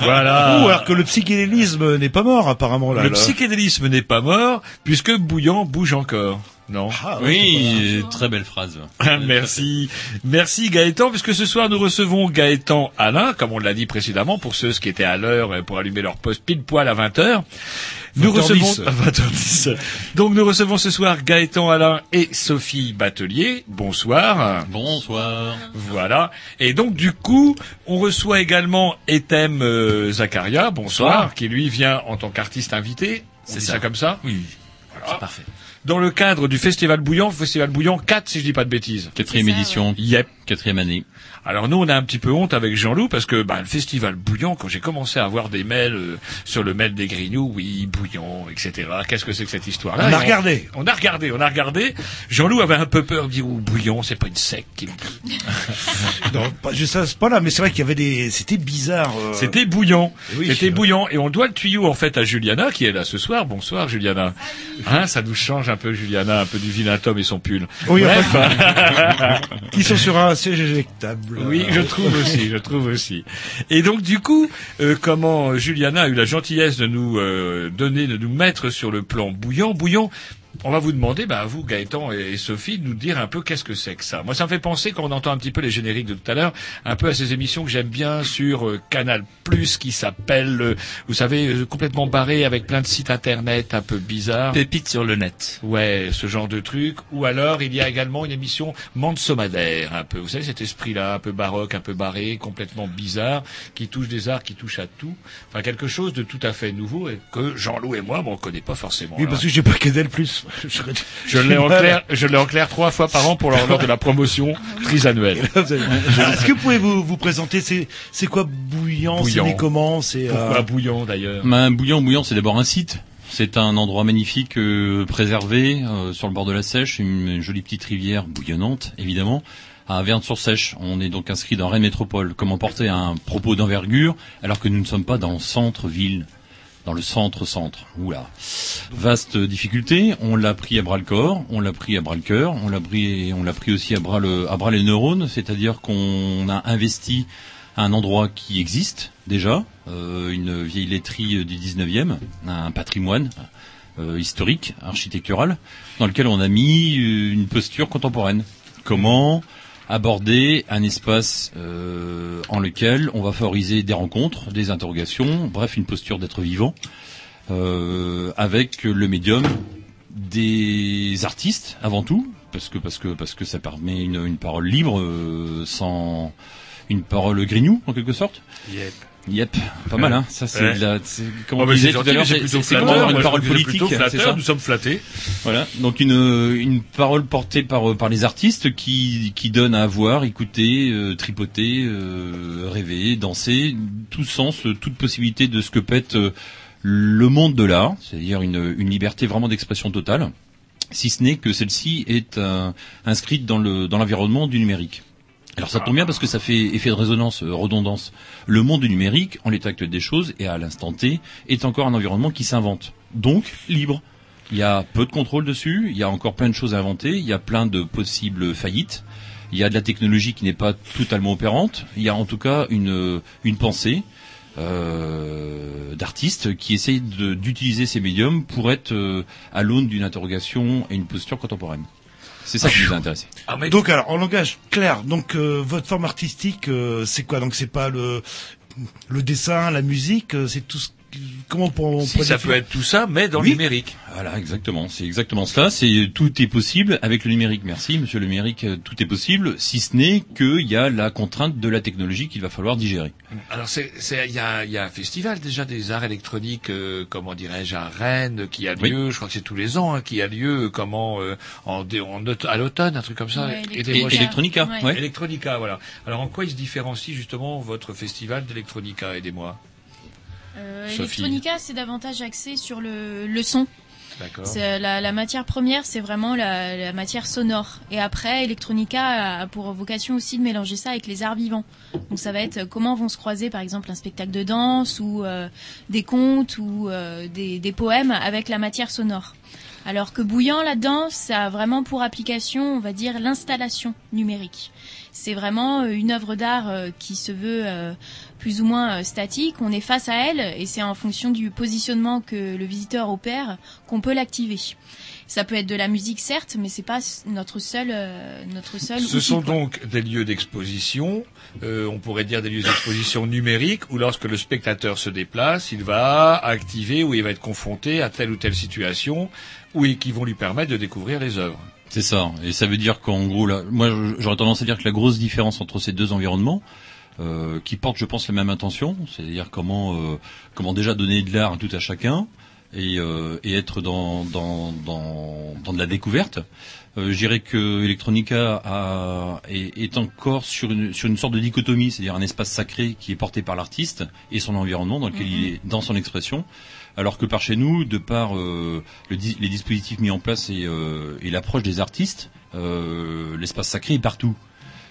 Voilà. Ou alors que le psychédélisme n'est pas mort apparemment là. Le là. psychédélisme n'est pas mort, puisque Bouillant bouge encore. Non Ah, Oui, très belle phrase. Merci. Merci Gaëtan, puisque ce soir nous recevons Gaëtan Alain, comme on l'a dit précédemment, pour ceux qui étaient à l'heure euh, pour allumer leur poste pile poil à 20h. Nous 20h10. recevons à 20h10. Donc nous recevons ce soir Gaëtan Alain et Sophie Batelier. Bonsoir. Bonsoir. Voilà. Et donc du coup, on reçoit également Etem euh, Zakaria, bonsoir, Bonsoir. qui lui vient en tant qu'artiste invité. C'est ça. ça comme ça Oui, Voilà. c'est parfait. Dans le cadre du Festival Bouillant, Festival Bouillant 4 si je dis pas de bêtises. Quatrième édition, Yep. quatrième année. Alors nous, on a un petit peu honte avec Jean-Loup parce que bah, le festival Bouillant, quand j'ai commencé à avoir des mails euh, sur le mail des Grignoux, oui, Bouillant, etc. Qu'est-ce que c'est que cette histoire-là? On a regardé. On a regardé, on a regardé. Jean-Loup avait un peu peur de dire, oh, Bouillant, c'est pas une secte. qui me dit. Non, pas juste à ce point-là, mais c'est vrai qu'il y avait des, c'était bizarre. euh, C'était bouillant. Oui. C'était bouillant. Et on doit le tuyau, en fait, à Juliana, qui est là ce soir. Bonsoir, Juliana. Hein, ça nous change un peu, Juliana, un peu du vilain Tom et son pull. Oui, Bref. qui sont sur un siège éjectable. Oui, je trouve aussi, je trouve aussi. Et donc du coup, euh, comment Juliana a eu la gentillesse de nous euh, donner, de nous mettre sur le plan bouillant, bouillant. On va vous demander, bah, vous, Gaëtan et Sophie, de nous dire un peu qu'est-ce que c'est que ça. Moi, ça me fait penser, quand on entend un petit peu les génériques de tout à l'heure, un peu à ces émissions que j'aime bien sur euh, Canal Plus, qui s'appelle, euh, vous savez, euh, complètement barré avec plein de sites internet un peu bizarres. Pépite sur le net. Ouais, ce genre de truc. Ou alors, il y a également une émission Mansomadaire, un peu. Vous savez, cet esprit-là, un peu baroque, un peu barré, complètement bizarre, qui touche des arts, qui touche à tout. Enfin, quelque chose de tout à fait nouveau et que Jean-Loup et moi, bon, on connaît pas forcément. Oui, là. parce que j'ai pas Canal Plus. je l'ai en clair, je l'ai en clair trois fois par an pour leur lors de la promotion trisannuelle. Est-ce que vous pouvez vous, vous présenter? C'est c'est quoi bouillant, C'est Bouillant. né comment? C'est Pourquoi euh, bouillant d'ailleurs? Ben, bouillant, bouillant, c'est d'abord un site. C'est un endroit magnifique, euh, préservé, euh, sur le bord de la Sèche, une, une jolie petite rivière bouillonnante, évidemment, à Verne-sur-Sèche. On est donc inscrit dans Rennes Métropole. Comment porter un propos d'envergure alors que nous ne sommes pas dans le centre-ville? Dans le centre-centre. Oula. Vaste difficulté. On l'a pris à bras le corps, on l'a pris à bras le cœur, on l'a pris, on l'a pris aussi à bras le, à bras les neurones. C'est-à-dire qu'on a investi un endroit qui existe déjà, euh, une vieille laiterie du 19e, un patrimoine euh, historique, architectural, dans lequel on a mis euh, une posture contemporaine. Comment aborder un espace euh, en lequel on va favoriser des rencontres, des interrogations, bref, une posture d'être vivant, euh, avec le médium des artistes avant tout, parce que parce que parce que ça permet une, parole libre, euh, sans une parole grignou en quelque sorte. Yep, pas mal hein. Ça c'est Ouais. de la, c'est- comme on disait c'est tout gentil, à l'heure, mais c'est c'est plutôt c'est comment flatteur. avoir une Moi, parole politique, plutôt c'est flatteur. ça Nous sommes flattés. voilà, donc une, une parole portée par, par les artistes qui, qui donne à voir, écouter, euh, tripoter, euh, rêver, danser, tout sens, toute possibilité de ce que pète euh, le monde de l'art, c'est-à-dire une, une liberté vraiment d'expression totale, si ce n'est que celle-ci est euh, inscrite dans le dans l'environnement du numérique. Alors ça tombe bien parce que ça fait effet de résonance, euh, redondance. Le monde du numérique, en l'état actuel des choses et à l'instant T, est encore un environnement qui s'invente. Donc libre. Il y a peu de contrôle dessus, il y a encore plein de choses à inventer, il y a plein de possibles faillites, il y a de la technologie qui n'est pas totalement opérante, il y a en tout cas une, une pensée euh, d'artistes qui essayent d'utiliser ces médiums pour être euh, à l'aune d'une interrogation et une posture contemporaine. C'est ça qui nous a intéressé. Ah, mais Donc alors en langage clair, donc euh, votre forme artistique, euh, c'est quoi? Donc c'est pas le le dessin, la musique, euh, c'est tout ce comment pour, Si ça peut être tout ça, mais dans Oui. le numérique. Voilà, exactement. C'est exactement cela. C'est tout est possible avec le numérique. Merci, monsieur le numérique. euh, Tout est possible, si ce n'est qu'il y a la contrainte de la technologie qu'il va falloir digérer. Alors c'est c'est il y a il y a un festival déjà des arts électroniques euh, comment dirais-je à Rennes qui a Oui. lieu je crois que c'est tous les ans hein, qui a lieu euh, comment euh, en, dé- en à l'automne un truc comme ça Ouais, Ouais. ouais. Electronica voilà. Alors en quoi il se différencie justement votre festival d'Electronica aidez-moi. Euh. Electronica, c'est davantage axé sur le, le son. D'accord. C'est la, la matière première, c'est vraiment la, la matière sonore. Et après, Electronica a pour vocation aussi de mélanger ça avec les arts vivants. Donc ça va être comment vont se croiser, par exemple, un spectacle de danse ou euh, des contes ou euh, des, des poèmes avec la matière sonore. Alors que Bouillant là-dedans, ça a vraiment pour application, on va dire, l'installation numérique. C'est vraiment euh, une œuvre d'art euh, qui se veut euh, plus ou moins statique. On est face à elle et c'est en fonction du positionnement que le visiteur opère qu'on peut l'activer. Ça peut être de la musique certes, mais c'est pas notre seul euh, notre seul. Ce outil, sont quoi. donc des lieux d'exposition, euh, on pourrait dire des lieux d'exposition numériques, où lorsque le spectateur se déplace, il va activer ou il va être confronté à telle ou telle situation, ou qui vont lui permettre de découvrir les œuvres. C'est ça. Et ça veut dire qu'en gros, là, moi, j'aurais tendance à dire que la grosse différence entre ces deux environnements, euh, qui portent, je pense, la même intention, c'est-à-dire comment, euh, comment déjà donner de l'art à tout à chacun et, euh, et être dans, dans, dans, dans de la découverte. Euh, je dirais que Electronica a, est, est encore sur une, sur une sorte de dichotomie, c'est-à-dire un espace sacré qui est porté par l'artiste et son environnement dans lequel il est dans son expression, alors que par chez nous, de par euh, les dispositifs mis en place et, euh, l'approche des artistes, euh, l'espace sacré est partout.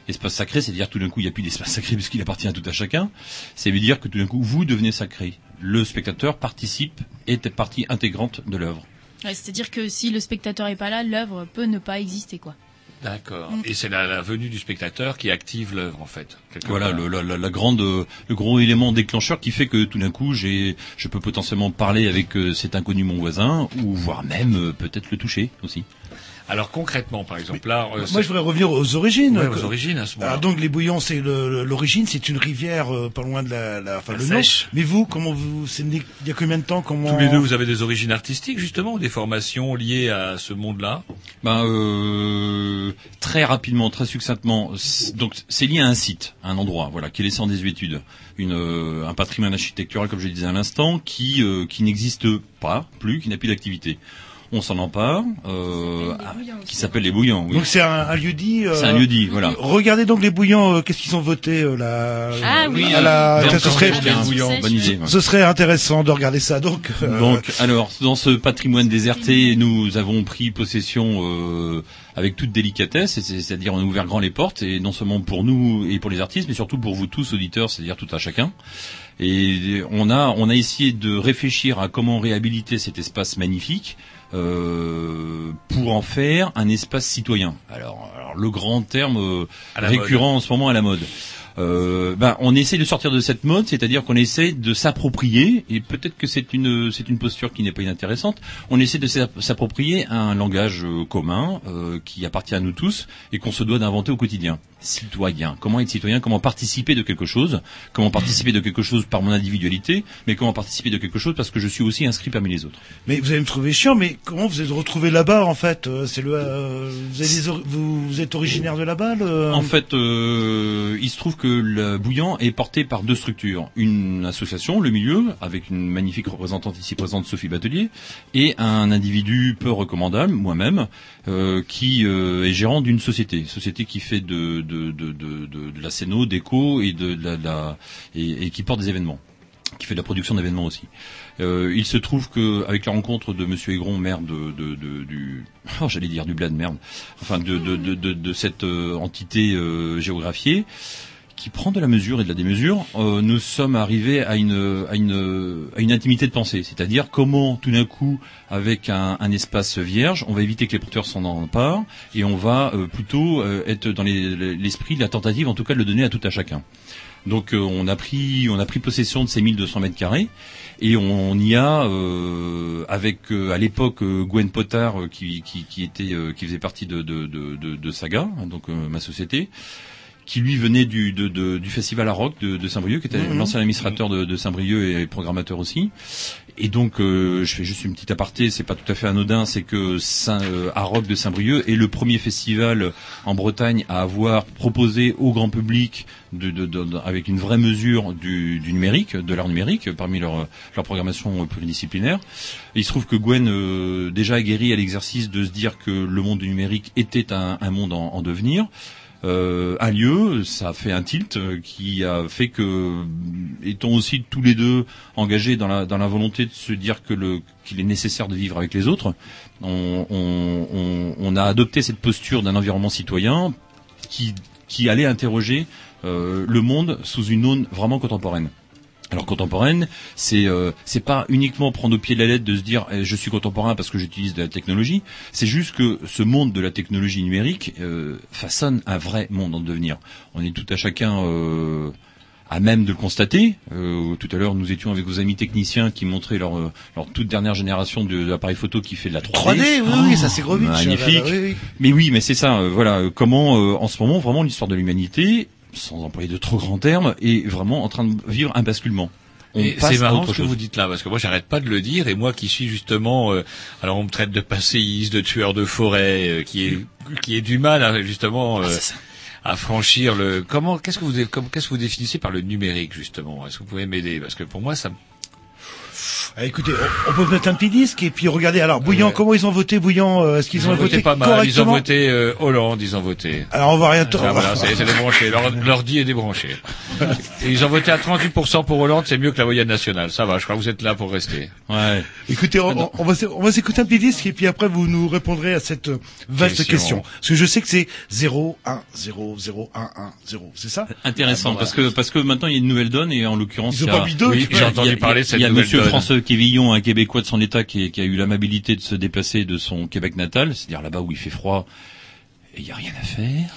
L'espace sacré, c'est-à-dire tout d'un coup, il n'y a plus d'espace sacré puisqu'il appartient à tout à chacun. Ça veut dire que tout d'un coup, vous devenez sacré. Le spectateur participe, est partie intégrante de l'œuvre. C'est-à-dire que si le spectateur est pas là, l'œuvre peut ne pas exister, quoi. D'accord. Mm. Et c'est la, la venue du spectateur qui active l'œuvre, en fait. Voilà le, la, la- la grande, le gros élément déclencheur qui fait que tout d'un coup, j'ai, je peux potentiellement parler avec euh, cet inconnu mon voisin, ou voire même euh, peut-être le toucher aussi. Alors concrètement, par exemple, là, euh, Moi, c'est- je voudrais revenir aux origines. Ouais, aux origines à ce moment-là. Alors donc les bouillons, c'est l'origine, c'est une rivière euh, pas loin de la, la enfin La le nom. Sèche. Mais vous, comment vous, c'est il y a combien de temps, comment Tous les deux, vous avez des origines artistiques, justement, ou des formations liées à ce monde-là Ben, euh, très rapidement, très succinctement, donc c'est lié à un site, à un endroit, voilà, qui est laissé en désuétude, une, euh, un patrimoine architectural, comme je le disais à l'instant, qui euh, qui n'existe pas plus, qui n'a plus d'activité. On s'en empare, euh, ah, qui s'appelle les Bouillants. Oui. Donc c'est un, un lieu dit. euh, C'est un lieu dit, voilà. Regardez donc les bouillons, euh, qu'est-ce qu'ils ont voté euh, là Ah oui, à la, Bien ça, ce serait, bonne idée. ouais. ce serait intéressant de regarder ça. Donc, euh, Donc, alors, dans ce patrimoine déserté, nous avons pris possession euh, avec toute délicatesse, c'est-à-dire on a ouvert grand les portes, et non seulement pour nous et pour les artistes, mais surtout pour vous tous auditeurs, c'est-à-dire tout à chacun. Et on a on a essayé de réfléchir à comment réhabiliter cet espace magnifique euh, pour en faire un espace citoyen. Alors, alors, le grand terme euh, récurrent en ce moment à la mode. Euh, ben, on essaie de sortir de cette mode, c'est-à-dire qu'on essaie de s'approprier, et peut-être que c'est une c'est une posture qui n'est pas inintéressante. On essaie de s'app- s'approprier un langage euh, commun euh, qui appartient à nous tous et qu'on se doit d'inventer au quotidien. Citoyen. Comment être citoyen Comment participer de quelque chose Comment participer de quelque chose par mon individualité Mais comment participer de quelque chose parce que je suis aussi inscrit parmi les autres mais vous allez me trouver chiant, mais comment vous êtes retrouvé là-bas en fait? Euh, C'est le, euh, vous, avez des or- vous, vous êtes originaire de là-bas le... En fait, euh, il se trouve que le Bouillant est porté par deux structures. Une association, le milieu, avec une magnifique représentante ici présente, Sophie Batelier, et un individu peu recommandable, moi-même, euh, qui euh, est gérant d'une société. Société qui fait de, de, de, la scéno, déco et, qui porte des événements qui fait de la production d'événements aussi. Euh, il se trouve que avec la rencontre de Monsieur Aigron, maire de, de, du, oh, j'allais dire du merde, enfin de cette euh, entité euh, géographiée, qui prend de la mesure et de la démesure, euh, nous sommes arrivés à une, à une, à une intimité de pensée. C'est-à-dire comment, tout d'un coup, avec un, un espace vierge, on va éviter que les porteurs s'en emparent et on va euh, plutôt euh, être dans les- l'esprit de la tentative, en tout cas, de le donner à tout à chacun. Donc euh, on a pris on a pris possession de ces 1200 mètres carrés et on y a euh, avec euh, à l'époque euh, Gwen Potard euh, qui, qui, qui était euh, qui faisait partie de de, de, de, Saga hein, donc ma société qui lui venait du, de- de- du festival à rock de, de Saint-Brieuc, qui était Mhm. l'ancien administrateur de, de Saint-Brieuc et programmateur aussi. Et donc, euh, je fais juste une petite aparté, c'est pas tout à fait anodin, c'est que Saint, euh, Rock de Saint-Brieuc est le premier festival en Bretagne à avoir proposé au grand public, de, de- de- avec une vraie mesure du, du numérique, de l'art numérique, parmi leur, leur programmation pluridisciplinaire. Et il se trouve que Gwen euh, déjà aguerri à l'exercice de se dire que le monde du numérique était un, un monde en, en devenir. Euh, a lieu, ça a fait un tilt euh, qui a fait que, étant aussi tous les deux engagés dans la, dans la volonté de se dire que qu'il est nécessaire de vivre avec les autres, on, a adopté cette posture d'un environnement citoyen qui, qui allait interroger euh, le monde sous une aune vraiment contemporaine. Alors contemporaine, c'est euh, c'est pas uniquement prendre au pied de la lettre de se dire eh, je suis contemporain parce que j'utilise de la technologie. C'est juste que ce monde de la technologie numérique euh, façonne un vrai monde en devenir. On est tout à chacun euh, à même de le constater. Euh, tout à l'heure, nous étions avec vos amis techniciens qui montraient leur, euh, leur toute dernière génération de- d'appareils photo qui fait de la 3D. 3D, oui, oui, ça c'est Grovitch. Magnifique. Oui, oui. Mais oui, mais c'est ça. euh, voilà, euh, comment euh, en ce moment vraiment l'histoire de l'humanité, sans employer de trop grands termes, est vraiment en train de vivre un basculement. On Et passe c'est marrant ce que chose. vous dites là, parce que moi j'arrête pas de le dire, et moi qui suis justement, euh, alors on me traite de passéiste, de tueur de forêt, euh, qui est qui est du mal à, justement euh, à franchir le. Comment qu'est-ce que vous qu'est-ce que vous définissez par le numérique justement? Est-ce que vous pouvez m'aider? Parce que pour moi ça. Ah, écoutez, on, on peut mettre un petit disque et puis regardez. Alors, Bouillant, comment ils ont voté Bouillant euh, Est-ce qu'ils Ils ont, ont voté pas mal. Ils ont voté euh, Hollande. Ils ont voté. Alors, on va rien. Ah, voilà, c'est débranché. Leur- L'ordi est débranché. Et ils ont voté à 38% pour Hollande. C'est mieux que la moyenne nationale. Ça va. Je crois que vous êtes là pour rester. Ouais. Écoutez, on, on- on va on va s'écouter un petit disque et puis après vous nous répondrez à cette vaste Question. question. Parce que je sais que c'est 0 1 0 0 1 1 0, c'est ça? Intéressant Ah, bon, parce que parce que maintenant il y a une nouvelle donne et en l'occurrence Ils ont il y a- pas mis deux, Oui, j'ai entendu Il y a- parler de cette Il y a nouvelle Monsieur donne. Quévillon, un Québécois de son état qui, qui a eu l'amabilité de se déplacer de son Québec natal, c'est-à-dire là-bas où il fait froid et il y a rien à faire.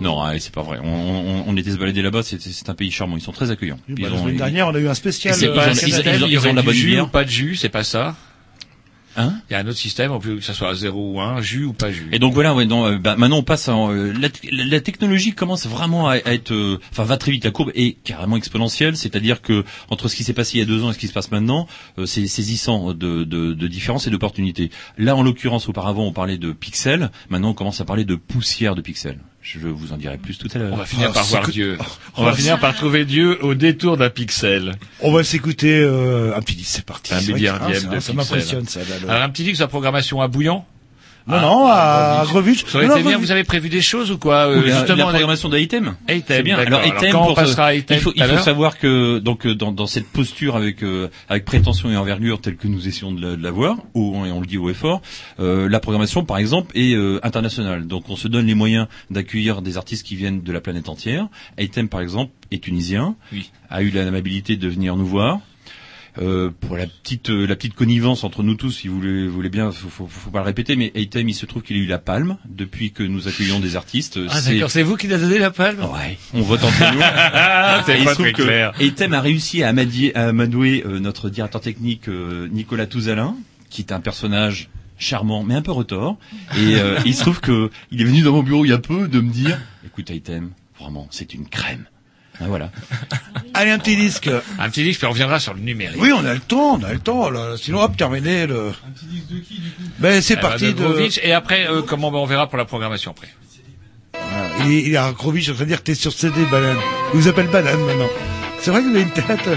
Non, allez, c'est pas vrai. On, on, on était se balader là-bas, c'est un pays charmant. Ils sont très accueillants. Oui, bah, La semaine dernière, on a eu un spécial. Euh, pas- ils- ont de la bonne jus pas de jus, c'est pas ça? Hein Il y a un autre système, on peut que ça soit 0 ou 1, jus ou pas jus. Et donc voilà, ouais, non, euh, bah, maintenant on passe en, euh, la, la- technologie commence vraiment à, à être, euh, enfin va très vite, la courbe est carrément exponentielle, c'est-à-dire que entre ce qui s'est passé il y a deux ans et ce qui se passe maintenant, euh, c'est saisissant de, de, de différences et d'opportunités. Là, en l'occurrence, auparavant on parlait de pixels, maintenant on commence à parler de poussière de pixels. Je vous en dirai plus tout à l'heure. On va finir Ah, par voir que- Dieu. Oh, On va finir par trouver Dieu au détour d'un pixel. On va s'écouter euh, un petit disque, c'est parti. Un milliardième ah, ça- de Ça m'impressionne ça. là, le- Alors un petit disque la programmation à bouillon Non, Ah, non, à Grovitch. Grovitch. Ça aurait Non, été non, bien, Grovitch. vous avez prévu des choses ou quoi euh, la, Justement, la programmation d'Item. Item, bien. Alors, Item, quand on pour passera à Item il faut, à il faut savoir que donc euh, dans, dans cette posture avec euh, avec prétention et envergure telle que nous essayons de la- l'avoir, ou et on le dit haut et fort, euh, la programmation par exemple est euh, internationale. Donc on se donne les moyens d'accueillir des artistes qui viennent de la planète entière. Item par exemple est tunisien, Oui. a eu l'amabilité de venir nous voir. Euh, pour la petite euh, la petite connivence entre nous tous, si vous voulez, vous voulez bien, faut, faut, faut pas le répéter, mais Item, il se trouve qu'il a eu la palme depuis que nous accueillons des artistes. Ah C'est- d'accord, c'est vous qui l'a donné la palme Ouais, on vote entre nous. Ah, c'est il pas se trouve très que clair. Etem a réussi à, amadier- à amadouer euh, notre directeur technique euh, Nicolas Touzalin, qui est un personnage charmant mais un peu retors. Et euh, il se trouve que il est venu dans mon bureau il y a peu de me dire, écoute Item, vraiment c'est une crème. Ah, voilà. Allez, un petit disque. Un petit disque, puis on reviendra sur le numérique. Oui, on a le temps, on a le temps. Là. Sinon, hop, terminé le. Un petit disque de qui, du coup? Ben, c'est Eh ben, parti de Et après, euh, comment ben, on verra pour la programmation après. Voilà. Il est, il est à Grovitch en train de dire que t'es sur CD, banane. Il vous appelle banane maintenant. C'est vrai que vous avez une tête.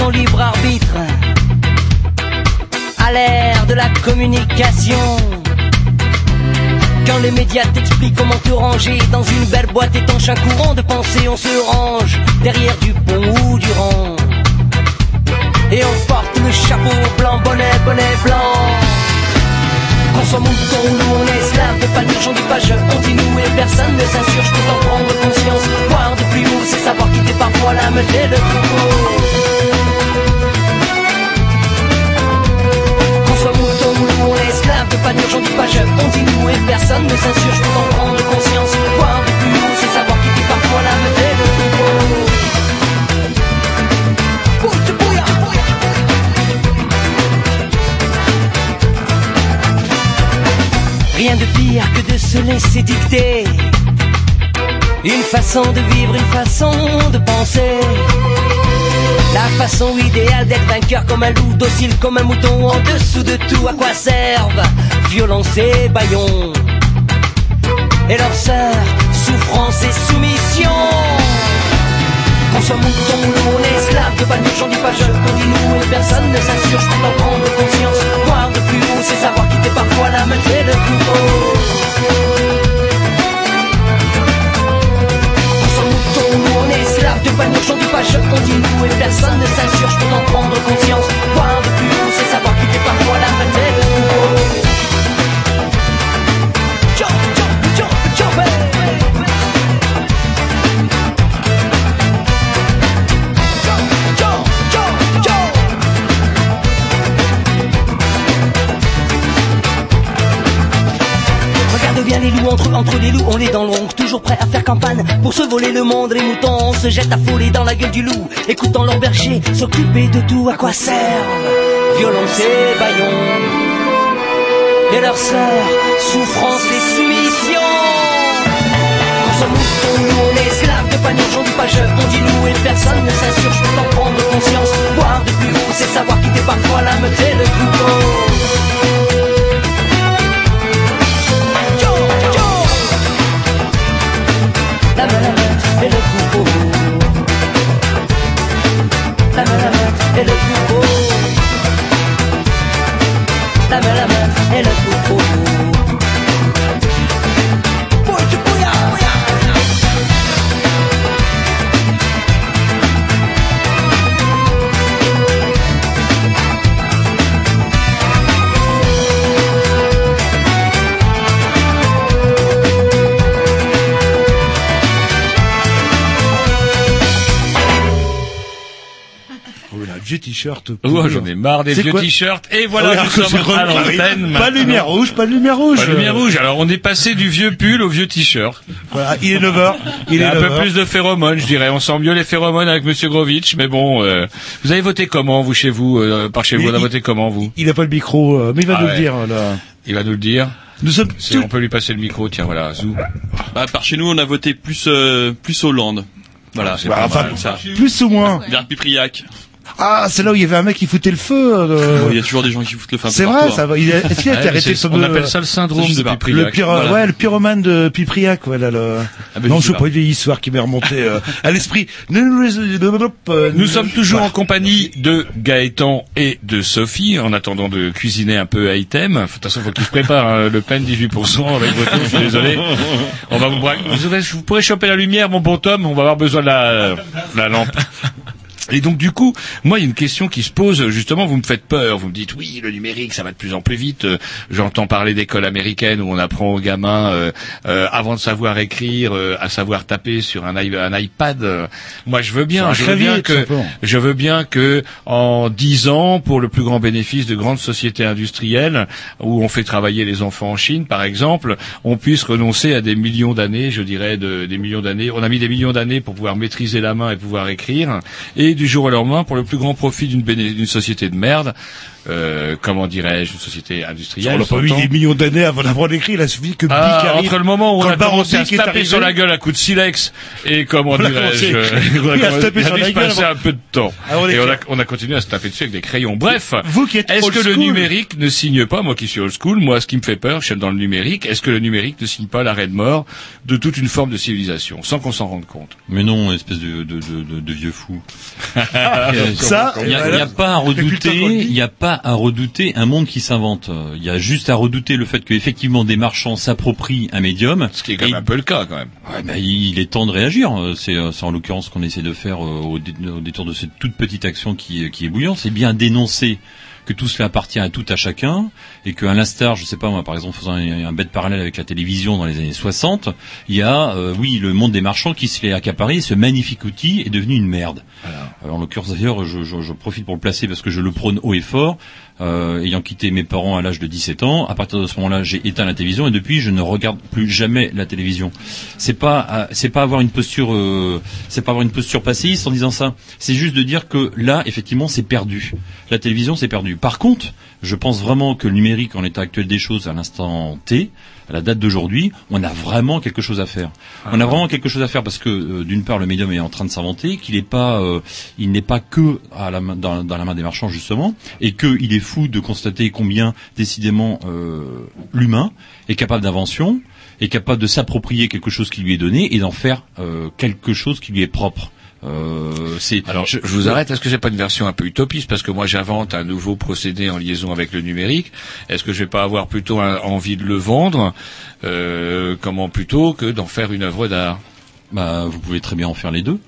Son libre arbitre à l'ère de la communication. Quand les médias t'expliquent comment te ranger dans une belle boîte étanche, un courant de pensée, on se range derrière du pont ou du rang. Et on porte le chapeau blanc, bonnet, bonnet blanc. Qu'on soit mouton ou on est esclave de panure, j'en dis pas je continue et personne ne s'insurge pour en prendre conscience. Voir de plus haut, c'est savoir quitter parfois la meute et le troupeau. De j'en dis pas je continue et personne ne s'insurge pour en prendre conscience. Voir de plus haut, c'est savoir quitter parfois la. Bouille, bouille, bouille. Rien de pire que de se laisser dicter Une façon de vivre, une façon de penser La façon idéale d'être vainqueur comme un loup, docile comme un mouton En dessous de tout, à quoi servent violence et baillon Et leur sœur, souffrance et soumission qu'on soit mouton ou on est esclave de panure, j'en dis pas je continue et personne ne s'insurge pour en prendre conscience. Voir de plus haut, c'est savoir quitter parfois la meute et le. De panure, j'en dis pas je continue et personne ne s'insurge pour en prendre conscience. Voir de plus c'est savoir quitter parfois la meute et le les loups entre, les loups, on est dans l'ombre, toujours prêt à faire campagne pour se voler le monde. Les moutons, on se jette affolés dans la gueule du loup, écoutant leur berger s'occuper de tout. À quoi servent violence et baillon et leurs sœurs, souffrance et soumission. Qu'on soit mouton, nous on est esclaves de panier, j'en dis pas je, on dit nous et personne ne s'insurge pour en prendre conscience. Voir de plus haut, c'est savoir quitter parfois la meute et le troupeau. La meute et le troupeau. La meute et le troupeau. La meute et le. Bouille, là, vieux t-shirt. Oh, j'en ai marre des vieux t-shirts. Et voilà, Oh, nous sommes à l'antenne. Pas de lumière rouge, pas de lumière rouge. Pas de lumière rouge. Alors, on est passé du vieux pull au vieux t-shirt. Voilà, il est 9h. Il Il y est a un peu 9h. plus de phéromones, je dirais. On sent mieux les phéromones avec Monsieur Grovitch, mais bon, euh, vous avez voté comment, vous, chez vous, euh, par chez vous, on a Il- voté comment, vous? Il a pas le micro, euh, mais il va Ah nous ouais. le dire, là. Il va nous le dire. Nous sommes On peut lui passer le micro, tiens, voilà, zou. Bah, par chez nous, on a voté plus euh, plus Hollande. Voilà, c'est Bah, pas enfin, mal, ça. Plus ou moins. Vers Pipriac. Ah, c'est là où il y avait un mec qui foutait le feu. euh, Bon, Il y a toujours des gens qui foutent le feu. C'est vrai, partout, ça hein. va. Il a- Est-ce qu'il a Ouais, été arrêté c'est- on de- appelle ça le syndrome je de. Pipriac. le, pyro- Voilà. ouais, le pyromane de Pipriac, voilà le. Ah, ben, non, je je sais pas, une vieille histoire qui m'est remontée euh, à l'esprit. Nous sommes toujours en compagnie de Gaëtan et de Sophie, en attendant de cuisiner un peu à item. De toute façon, faut qu'ils se préparent, hein, le pain 18% avec votre je suis désolé. On va vous, bra- vous pourrez choper la lumière, mon bon Tom, on va avoir besoin de la, la lampe. Et donc du coup, moi il y a une question qui se pose justement, vous me faites peur, vous me dites oui le numérique ça va de plus en plus vite. Euh, J'entends parler d'écoles américaines où on apprend aux gamins euh, euh, avant de savoir écrire euh, à savoir taper sur un, i- un iPad. Moi je veux bien, je veux bien que je veux bien que en dix ans, pour le plus grand bénéfice de grandes sociétés industrielles où on fait travailler les enfants en Chine par exemple, on puisse renoncer à des millions d'années, je dirais de, des millions d'années. On a mis des millions d'années pour pouvoir maîtriser la main et pouvoir écrire et du jour au lendemain, pour le plus grand profit d'une société de merde, euh, comment dirais-je, une société industrielle. On n'a pas eu s'entend. des millions d'années avant d'avoir écrit, il a suffi que Bic Ah, arrive. entre le moment où on a commencé à Bic se taper arrivé. sur la gueule à coups de silex et comment On a dirais-je, commencé- euh, on a à commencé- a avant. un peu de temps. Ah, on et on a, on a continué à se taper dessus avec des crayons. Bref, Vous qui êtes est-ce que le numérique ne signe pas, moi qui suis old school, moi ce qui me fait peur, je suis dans le numérique, est-ce que le numérique ne signe pas l'arrêt de mort de toute une forme de civilisation, sans qu'on s'en rende compte? Mais non, espèce de, de, de, de, de vieux fou. Ça, il n'y a, pas à redouter, il n'y a pas à redouter un monde qui s'invente. Il y a juste à redouter le fait qu'effectivement des marchands s'approprient un médium. Ce qui est quand même un peu le cas, quand même. Ouais, bah, il est temps de réagir. C'est euh, c'est en l'occurrence ce qu'on essaie de faire euh, au, dé- au détour de cette toute petite action qui, qui est bouillante. C'est bien dénoncer que tout cela appartient à tout à chacun et qu'à l'instar, je sais pas moi, par exemple, faisant un, un bête parallèle avec la télévision dans les années 60, il y a, euh, oui, le monde des marchands qui se l'est accaparé. Ce magnifique outil est devenu une merde. Alors, en l'occurrence d'ailleurs, je, je- je profite pour le placer parce que je le prône haut et fort. Euh, ayant quitté mes parents à l'âge de 17 ans, à partir de ce moment-là, j'ai éteint la télévision et depuis, je ne regarde plus jamais la télévision. C'est pas, euh, c'est pas avoir une posture, euh, c'est pas avoir une posture en disant ça. C'est juste de dire que là, effectivement, c'est perdu. La télévision, c'est perdu. Par contre, je pense vraiment que le numérique, en l'état actuel des choses, à l'instant T, à la date d'aujourd'hui, on a vraiment quelque chose à faire. On a vraiment quelque chose à faire parce que euh, d'une part, le médium est en train de s'inventer, qu'il n'est pas, euh, il n'est pas que à la main, dans, dans la main des marchands justement, et qu'il est fou de constater combien décidément euh, l'humain est capable d'invention, est capable de s'approprier quelque chose qui lui est donné et d'en faire euh, quelque chose qui lui est propre. Euh, c'est Alors, je, je vous arrête. Est-ce que c'est pas une version un peu utopiste parce que moi j'invente un nouveau procédé en liaison avec le numérique. Est-ce que je vais pas avoir plutôt un- envie de le vendre, euh, comment plutôt que d'en faire une œuvre d'art? Bah, vous pouvez très bien en faire les deux.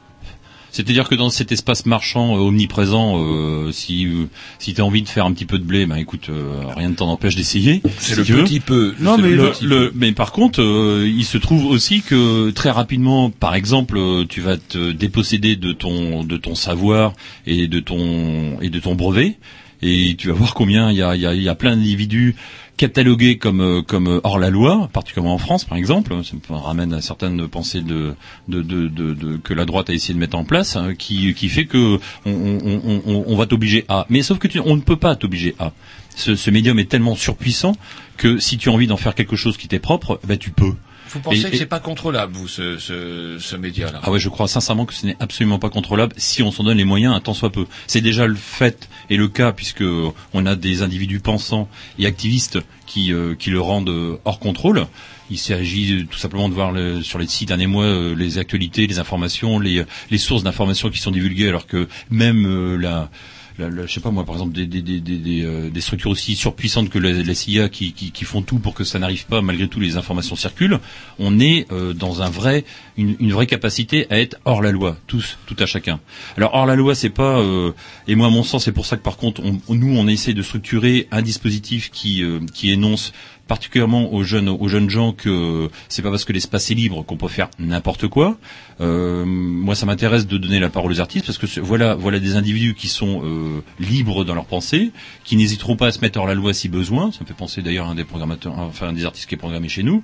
C'est-à-dire que dans cet espace marchand euh, omniprésent, euh, si euh, si t'as envie de faire un petit peu de blé, bah écoute, euh, rien ne t'en empêche d'essayer. C'est si le petit peu. Non, mais le Le- petit le- peu. mais par contre, euh, il se trouve aussi que très rapidement, par exemple, tu vas te déposséder de ton de ton savoir et de ton et de ton brevet, et tu vas voir combien il y a il y a, il y a plein d'individus catalogués comme euh, comme hors la loi, particulièrement en France, par exemple. Ça me ramène à certaines pensées de de, de, que la droite a essayé de mettre en place, hein, qui qui fait que on, on, va t'obliger à. Mais sauf que tu, on ne peut pas t'obliger à. Ce, médium est tellement surpuissant que si tu as envie d'en faire quelque chose qui t'est propre, ben tu peux. Vous pensez Et- que c'est pas contrôlable, vous, ce, ce, ce média-là? Ah ouais, je crois sincèrement que ce n'est absolument pas contrôlable si on s'en donne les moyens un tant soit peu. C'est déjà le fait et le cas puisque on a des individus pensants et activistes qui, euh, qui le rendent euh, hors contrôle. Il s'agit euh, tout simplement de voir le- sur les six derniers mois euh, les actualités, les informations, les, les sources d'informations qui sont divulguées, alors que même euh, la, la, la- je sais pas moi, par exemple des, des, des, des, euh, des structures aussi surpuissantes que la, la CIA qui, qui, qui font tout pour que ça n'arrive pas, malgré tout les informations circulent. On est euh, dans un vrai, une, une vraie capacité à être hors la loi, tous, tout à chacun. Alors hors la loi, c'est pas, euh, et moi à mon sens, c'est pour ça que par contre, on, on- nous on essaie de structurer un dispositif qui, euh, qui énonce particulièrement aux jeunes, aux jeunes gens que c'est pas parce que l'espace est libre qu'on peut faire n'importe quoi. Euh, moi, ça m'intéresse de donner la parole aux artistes parce que voilà, voilà des individus qui sont euh, libres dans leur pensée, qui n'hésiteront pas à se mettre hors la loi si besoin. Ça me fait penser d'ailleurs à un des programmateurs, enfin un des artistes qui est programmé chez nous,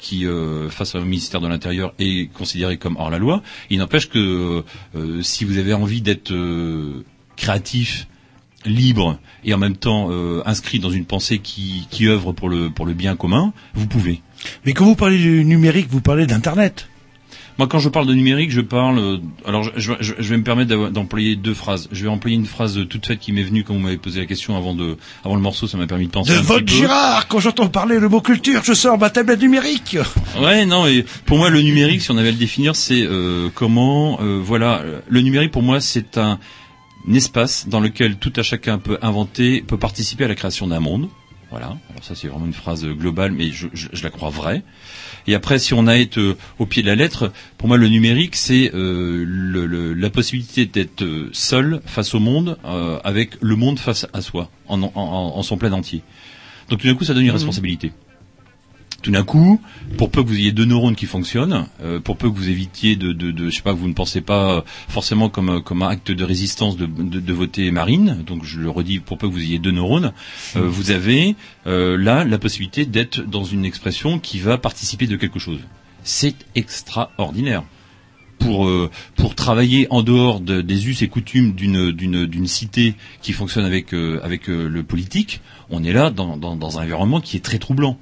qui euh, face au ministère de l'Intérieur est considéré comme hors la loi. Il n'empêche que euh, si vous avez envie d'être euh, créatif libre et en même temps euh, inscrit dans une pensée qui, qui œuvre pour le, pour le bien commun, vous pouvez. Mais quand vous parlez du numérique, vous parlez d'Internet. Moi, quand je parle de numérique, je parle. euh, alors, je, je- je- vais me permettre d'employer deux phrases. Je vais employer une phrase toute faite qui m'est venue quand vous m'avez posé la question avant de, avant le morceau. Ça m'a permis de penser. De un votre petit peu. Girard, quand j'entends parler le mot culture, je sors ma tablette numérique. Ouais, non, et pour moi, le numérique, si on avait à le définir, c'est euh, comment, euh, voilà, le numérique pour moi, c'est un, espace dans lequel tout à chacun peut inventer, peut participer à la création d'un monde. Voilà. Alors ça, c'est vraiment une phrase globale, mais je, je- je la crois vraie. Et après, si on a été euh, au pied de la lettre, pour moi, le numérique, c'est euh, le- le- la possibilité d'être euh, seul face au monde, euh, avec le monde face à soi, en, en- en- en son plein entier. Donc tout d'un coup, ça donne une responsabilité. Tout d'un coup, pour peu que vous ayez deux neurones qui fonctionnent, euh, pour peu que vous évitiez de, de, de, je sais pas, vous ne pensez pas euh, forcément comme euh, comme un acte de résistance de, de, de voter Marine. Donc je le redis, pour peu que vous ayez deux neurones, euh, vous avez euh, là la possibilité d'être dans une expression qui va participer de quelque chose. C'est extraordinaire. Pour euh, pour travailler en dehors de- des us et coutumes d'une d'une d'une cité qui fonctionne avec euh, avec euh, le politique, on est là dans, dans dans un environnement qui est très troublant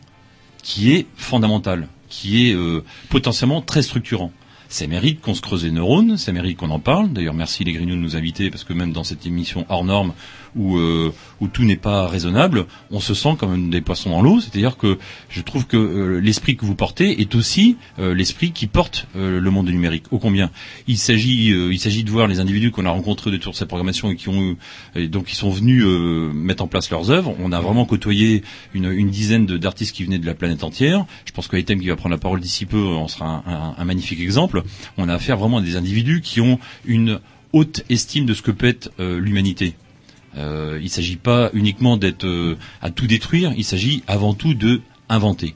qui est fondamental, qui est euh, potentiellement très structurant. Ça mérite qu'on se creuse les neurones, ça mérite qu'on en parle. D'ailleurs, merci les Grignoux de nous inviter, parce que même dans cette émission hors norme, où, euh, où tout n'est pas raisonnable, on se sent comme des poissons dans l'eau. C'est-à-dire que je trouve que euh, l'esprit que vous portez est aussi euh, l'esprit qui porte euh, le monde numérique. Ô combien il s'agit, il s'agit de voir les individus qu'on a rencontrés autour de cette programmation et qui ont et donc qui sont venus mettre en place leurs œuvres. On a vraiment côtoyé une, une dizaine d'artistes qui venaient de la planète entière. Je pense que Item qui va prendre la parole d'ici peu en sera un, un- magnifique exemple. On a affaire vraiment à des individus qui ont une haute estime de ce que peut être l'humanité. Euh, il ne s'agit pas uniquement d'être euh, à tout détruire, il s'agit avant tout de inventer.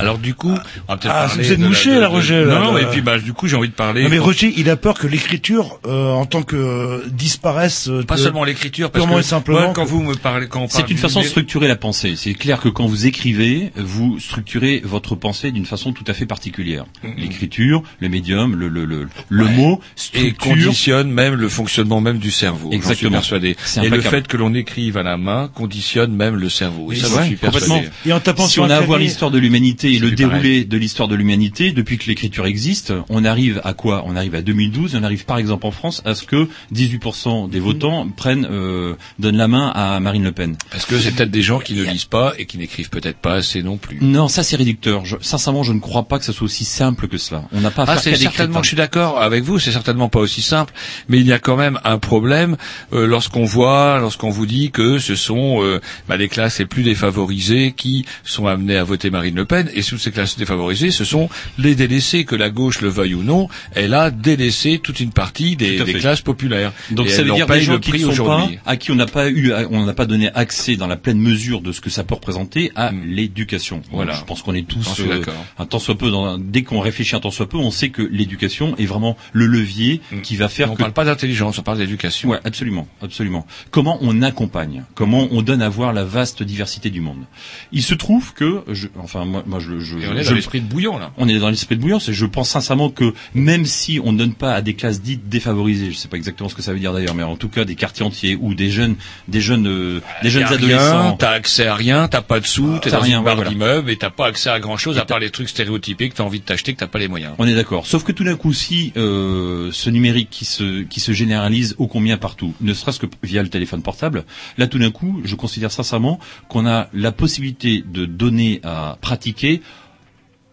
Alors du coup, on va peut-être Ah, parler vous êtes de la- mouché, Roger, là, Non, non, et puis bah du coup j'ai envie de parler. Non, mais Roger, il a peur que l'écriture, euh, en tant que euh, disparaisse. euh, Pas seulement l'écriture, parce purement que et simplement. moi, quand que- vous me parlez, quand on parle C'est une façon de structurer la pensée. C'est clair que quand vous écrivez, vous structurez votre pensée d'une façon tout à fait particulière. L'écriture, le médium, le, le, le, le mot et structure. conditionne même le fonctionnement même du cerveau. J'en suis Exactement. persuadé. C'est Et le fait que l'on écrive à la main conditionne même le cerveau. Et ça, vrai, suis persuadé. Et en tapant si sur on a à voir l'histoire de l'humanité le déroulé pareil. de l'histoire de l'humanité, depuis que l'écriture existe, on arrive à quoi? On arrive à 2012, et on arrive par exemple en France à ce que 18% des votants prennent, euh, donnent la main à Marine Le Pen. Parce que c'est peut-être des gens qui ne lisent pas et qui n'écrivent peut-être pas assez non plus. Non, ça c'est réducteur. Je- sincèrement, je ne crois pas que ce soit aussi simple que cela. On n'a pas à Ah, c'est certainement, je suis d'accord avec vous, c'est certainement pas aussi simple, mais il y a quand même un problème euh, lorsqu'on voit, lorsqu'on vous dit que ce sont euh, bah, les classes les plus défavorisées qui sont amenées à voter Marine Le Pen, et toutes ces classes défavorisées, ce sont les délaissés, que la gauche le veuille ou non, elle a délaissé toute une partie des, classes populaires. Donc Et ça veut dire des gens qui ne sont pas, aujourd'hui. à qui on n'a pas eu, on n'a pas donné accès dans la pleine mesure de ce que ça peut représenter à l'éducation. Voilà. Je pense qu'on est tous, euh, un tant soit peu, dans, dès qu'on réfléchit un tant soit peu, on sait que l'éducation est vraiment le levier qui va faire Mm. On que parle pas d'intelligence, on parle d'éducation. Ouais, absolument, absolument. Comment on accompagne, comment on donne à voir la vaste diversité du monde? Il se trouve que, je, enfin moi, moi je, je, Et on est dans l'esprit de bouillon, là. on est dans l'esprit de bouillon. c'est- Je pense sincèrement que même si on ne donne pas à des classes dites défavorisées, je ne sais pas exactement ce que ça veut dire d'ailleurs, mais en tout cas des quartiers entiers ou des jeunes, des jeunes, euh, des jeunes adolescents. T'as accès à rien, t'as pas de sous, t'es T'as dans rien, une barre voilà. d'immeuble et t'as pas accès à grand chose à part les trucs stéréotypés que t'as envie de t'acheter que t'as pas les moyens. On est d'accord. Sauf que tout d'un coup, si euh, ce numérique qui se qui se généralise ô combien partout, ne serait-ce que via le téléphone portable, là tout d'un coup, je considère sincèrement qu'on a la possibilité de donner à pratiquer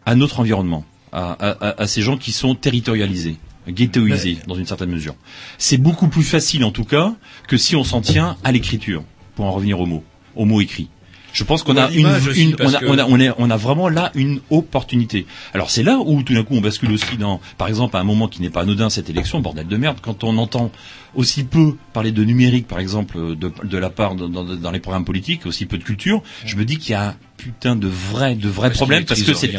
à notre environnement, à, à- à- à ces gens qui sont territorialisés ghettoisés dans une certaine mesure. C'est beaucoup plus facile en tout cas que si on s'en tient à l'écriture, pour en revenir au mot, au mot écrit. Je pense qu'on a une, on a, que- on a, on est- on a vraiment là une opportunité. Alors c'est là où tout d'un coup on bascule aussi dans, par exemple, à un moment qui n'est pas anodin cette élection, bordel de merde, quand on entend aussi peu parler de numérique, par exemple, de, de la part dans, dans les programmes politiques, aussi peu de culture, je me dis qu'il y a putain de vrai, de vrais Parce problèmes qu'il parce que c'est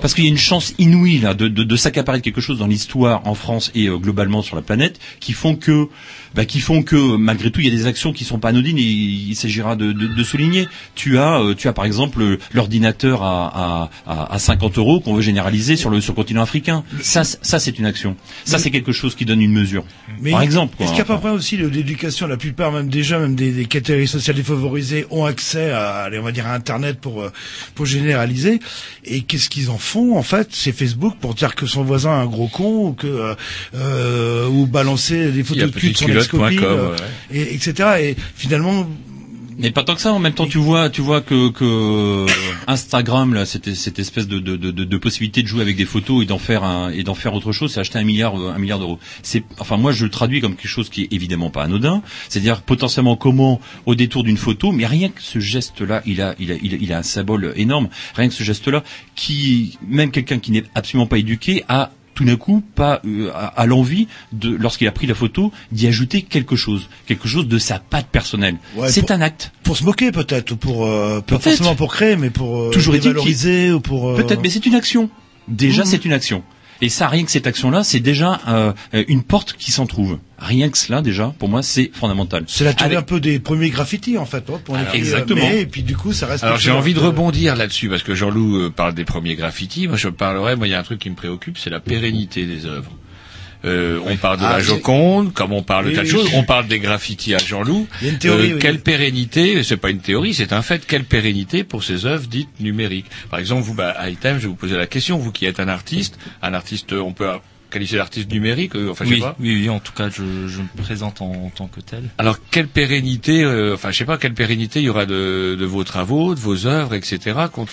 parce qu'il y a une chance inouïe là de, de, de s'accaparer de quelque chose dans l'histoire en France et euh, globalement sur la planète qui font que bah, qui font que malgré tout il y a des actions qui sont pas anodines et il s'agira de, de, de souligner. Tu as euh, tu as par exemple l'ordinateur à, à, à, à 50 euros qu'on veut généraliser sur le sur le continent africain. Ça ça c'est une action. Ça c'est quelque chose qui donne une mesure. Mais par exemple. Est-ce qu'il n'y a pas enfin. pas aussi l'éducation La plupart, même déjà, même des, des catégories sociales défavorisées, ont accès à, allez, on va dire, à Internet pour euh, pour généraliser. Et qu'est-ce qu'ils en font en fait C'est Facebook pour dire que son voisin est un gros con ou que euh, euh, ou balancer des photos de cul de son ex-copine, ouais. et, etc. Et finalement, Mais pas tant que ça. En même temps, tu vois, tu vois que, que Instagram là, cette espèce de, de, de, de possibilité de jouer avec des photos et d'en faire un et d'en faire autre chose, c'est acheter un milliard euh, un milliard d'euros. C'est enfin moi je le traduis comme quelque chose qui est évidemment pas anodin. C'est-à-dire potentiellement comment au détour d'une photo, mais rien que ce geste-là, il a il a il a, il a un symbole énorme. Rien que ce geste-là, qui même quelqu'un qui n'est absolument pas éduqué a tout d'un coup pas euh, à, à l'envie de lorsqu'il a pris la photo d'y ajouter quelque chose, quelque chose de sa patte personnelle. Ouais, c'est un acte. pour se moquer peut-être, ou pour euh, pas Peut-être. forcément pour créer, mais pour euh, Toujours valoriser ou pour euh, Peut-être, mais c'est une action. Déjà, Mhm. c'est une action. Et ça, rien que cette action-là, c'est déjà euh, une porte qui s'en trouve. Rien que cela, déjà, pour moi, c'est fondamental. C'est la théorie un peu des premiers graffitis en fait, hein, pour Alors, les exactement. Mais, et puis du coup, ça reste. Alors j'ai envie de rebondir là-dessus parce que Jean-Loup euh, parle des premiers graffitis. Moi je parlerai, moi il y a un truc qui me préoccupe, c'est la pérennité des œuvres. Euh, on parle de Ah, la Joconde, comme on parle de Oui, tas de oui. choses. On parle des graffitis à Jean-Loup. Il y a une théorie, oui. Quelle pérennité C'est pas une théorie, c'est un fait. Quelle pérennité pour ces œuvres dites numériques? Par exemple, vous, bah, à Item, je vais vous poser la question. Vous qui êtes un artiste, un artiste, euh, on peut qualifier d'artiste numérique. euh, enfin, je sais oui, pas. oui, oui, en tout cas, je, je me présente en, en tant que tel. Alors quelle pérennité, euh, enfin je sais pas quelle pérennité il y aura de, de vos travaux, de vos œuvres, etc. Contre...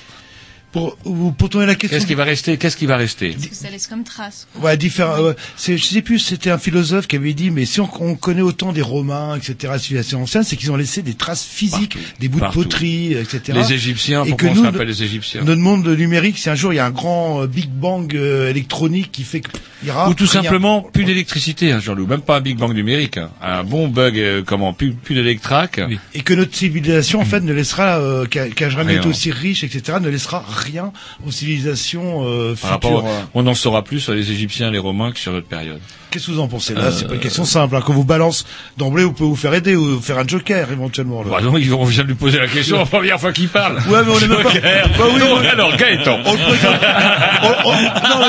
Pour, pour tourner la question. Qu'est-ce qui va rester Qu'est-ce qui va rester Parce que ça laisse comme trace. Ouais, différent. ouais. C'est, je sais plus, c'était un philosophe qui avait dit, mais si on, on connaît autant des Romains, etc., civilisations anciennes, c'est qu'ils ont laissé des traces physiques, des bouts Partout. de poterie, etc. Les Égyptiens, Et pourquoi que on se nous, rappelle les Égyptiens Notre monde numérique, si un jour il y a un grand euh, Big Bang euh, électronique qui fait aura Ou tout simplement plus d'électricité, hein, Jean-Loup, même pas un Big Bang numérique, hein. un bon bug, euh, comment, plus, plus d'électrac. et que notre civilisation en fait ne laissera euh, qui a jamais été aussi riche etc ne laissera rien aux civilisations euh, Par futures. rapport, on en saura plus sur les Égyptiens et les Romains que sur notre période. Qu'est-ce que vous en pensez là? Euh, C'est pas une question simple. Hein. Quand vous balance d'emblée, vous pouvez vous faire aider ou faire un joker éventuellement. Là. Bah non, ils- on vient de lui poser la question la première fois qu'il parle. Ouais, mais on est même pas. Bah oui, Donc, ouais. alors, Gaëtan. On le présente. on, on- non,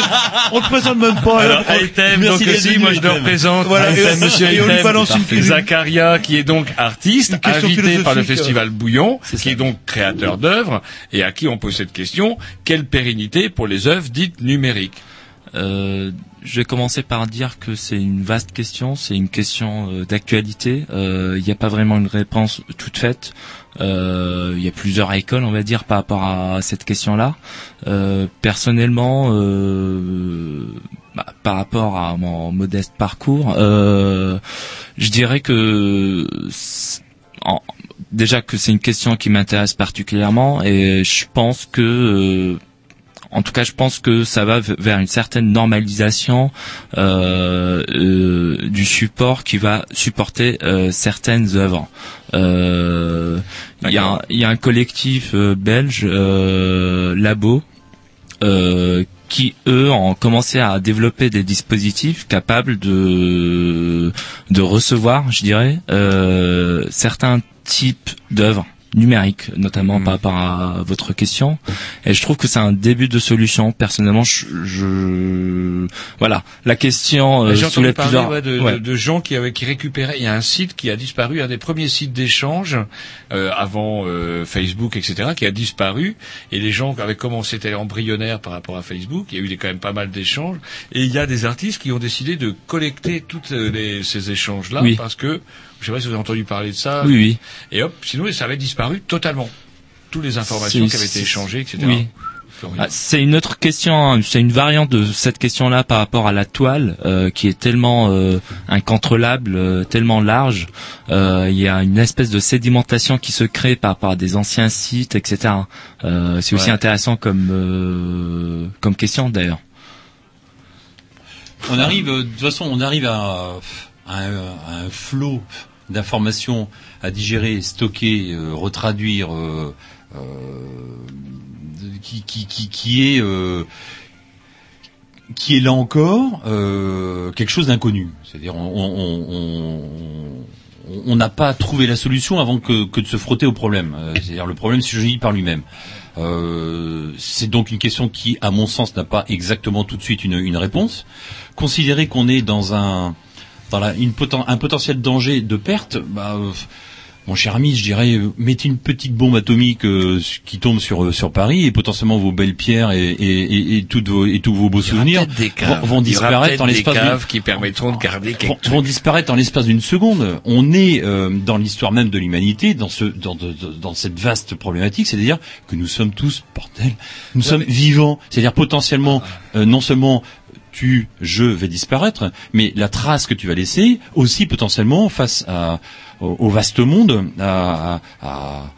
on le présente même pas. Alors, On- Item, Merci donc venu, moi je le représente. Voilà, Item, monsieur et on lui balance une. Zacharia, qui est donc artiste, invité par le philosophique, festival euh. Bouillon, qui est donc créateur d'œuvres, et à qui on pose cette question, quelle pérennité pour les œuvres dites numériques? Euh, je vais commencer par dire que c'est une vaste question, c'est une question euh, d'actualité. Euh, Il n'y a pas vraiment une réponse toute faite. Euh, Il y a plusieurs écoles, on va dire, par rapport à cette question-là. Euh, personnellement, euh, bah, par rapport à mon modeste parcours, euh, je dirais que déjà que c'est une question qui m'intéresse particulièrement et je pense que euh, en tout cas, je pense que ça va vers une certaine normalisation euh, euh, du support qui va supporter euh, certaines œuvres. Euh, Il y, a un- il y a un collectif belge, euh, Labo, euh, qui eux ont commencé à développer des dispositifs capables de de recevoir, je dirais, euh, certains types d'œuvres numériques, notamment par rapport à votre question. Et je trouve que c'est un début de solution. Personnellement, je, je- voilà, la question euh, soulève plusieurs. ouais, de, ouais. de- de gens qui, avaient, qui récupéraient. Il y a un site qui a disparu, un des premiers sites d'échange euh, avant euh, Facebook, etc., qui a disparu. Et les gens avaient commencé, c'était embryonnaire par rapport à Facebook. Il y a eu des- quand même pas mal d'échanges. Et il y a des artistes qui ont décidé de collecter tous ces échanges-là Oui. parce que, je sais pas si vous avez entendu parler de ça. Oui, oui. Et hop, sinon ça avait disparu totalement. Toutes les informations qui avaient été échangées, etc. Oui. Ah, c'est une autre question, hein. c'est une variante de cette question-là par rapport à la toile, euh, qui est tellement euh, incontrôlable, euh, tellement large. Euh, Il y a une espèce de sédimentation qui se crée par rapport à des anciens sites, etc. Euh, c'est aussi Ouais. intéressant comme euh, comme question d'ailleurs. On arrive, de toute façon, on arrive à, à un, à un flot d'informations à digérer, stocker, euh, retraduire, euh, euh, qui, qui, qui, qui est euh, qui est là encore quelque chose d'inconnu. C'est-à-dire, on- on- on- on- n'a pas trouvé la solution avant que, que de se frotter au problème. C'est-à-dire, le problème surgit par lui-même. Euh, c'est donc une question qui, à mon sens, n'a pas exactement tout de suite une, une réponse. Considérer qu'on est dans un une poten- un potentiel danger de perte, bah, euh, mon cher ami, je dirais, euh, mettez une petite bombe atomique euh, qui tombe sur sur Paris et potentiellement vos belles pierres et, et, et, et toutes vos, et tous vos beaux souvenirs des vont, caves. disparaître en l'espace caves qui permettront de garder vont, vont disparaître en l'espace d'une seconde. On est euh, dans l'histoire même de l'humanité, dans ce, dans, de- de- dans cette vaste problématique, c'est-à-dire que nous sommes tous, bordel, nous sommes vivants. C'est-à-dire potentiellement, euh, non seulement tu, je vais disparaître, mais la trace que tu vas laisser aussi potentiellement face à, au, au vaste monde, à, à- à-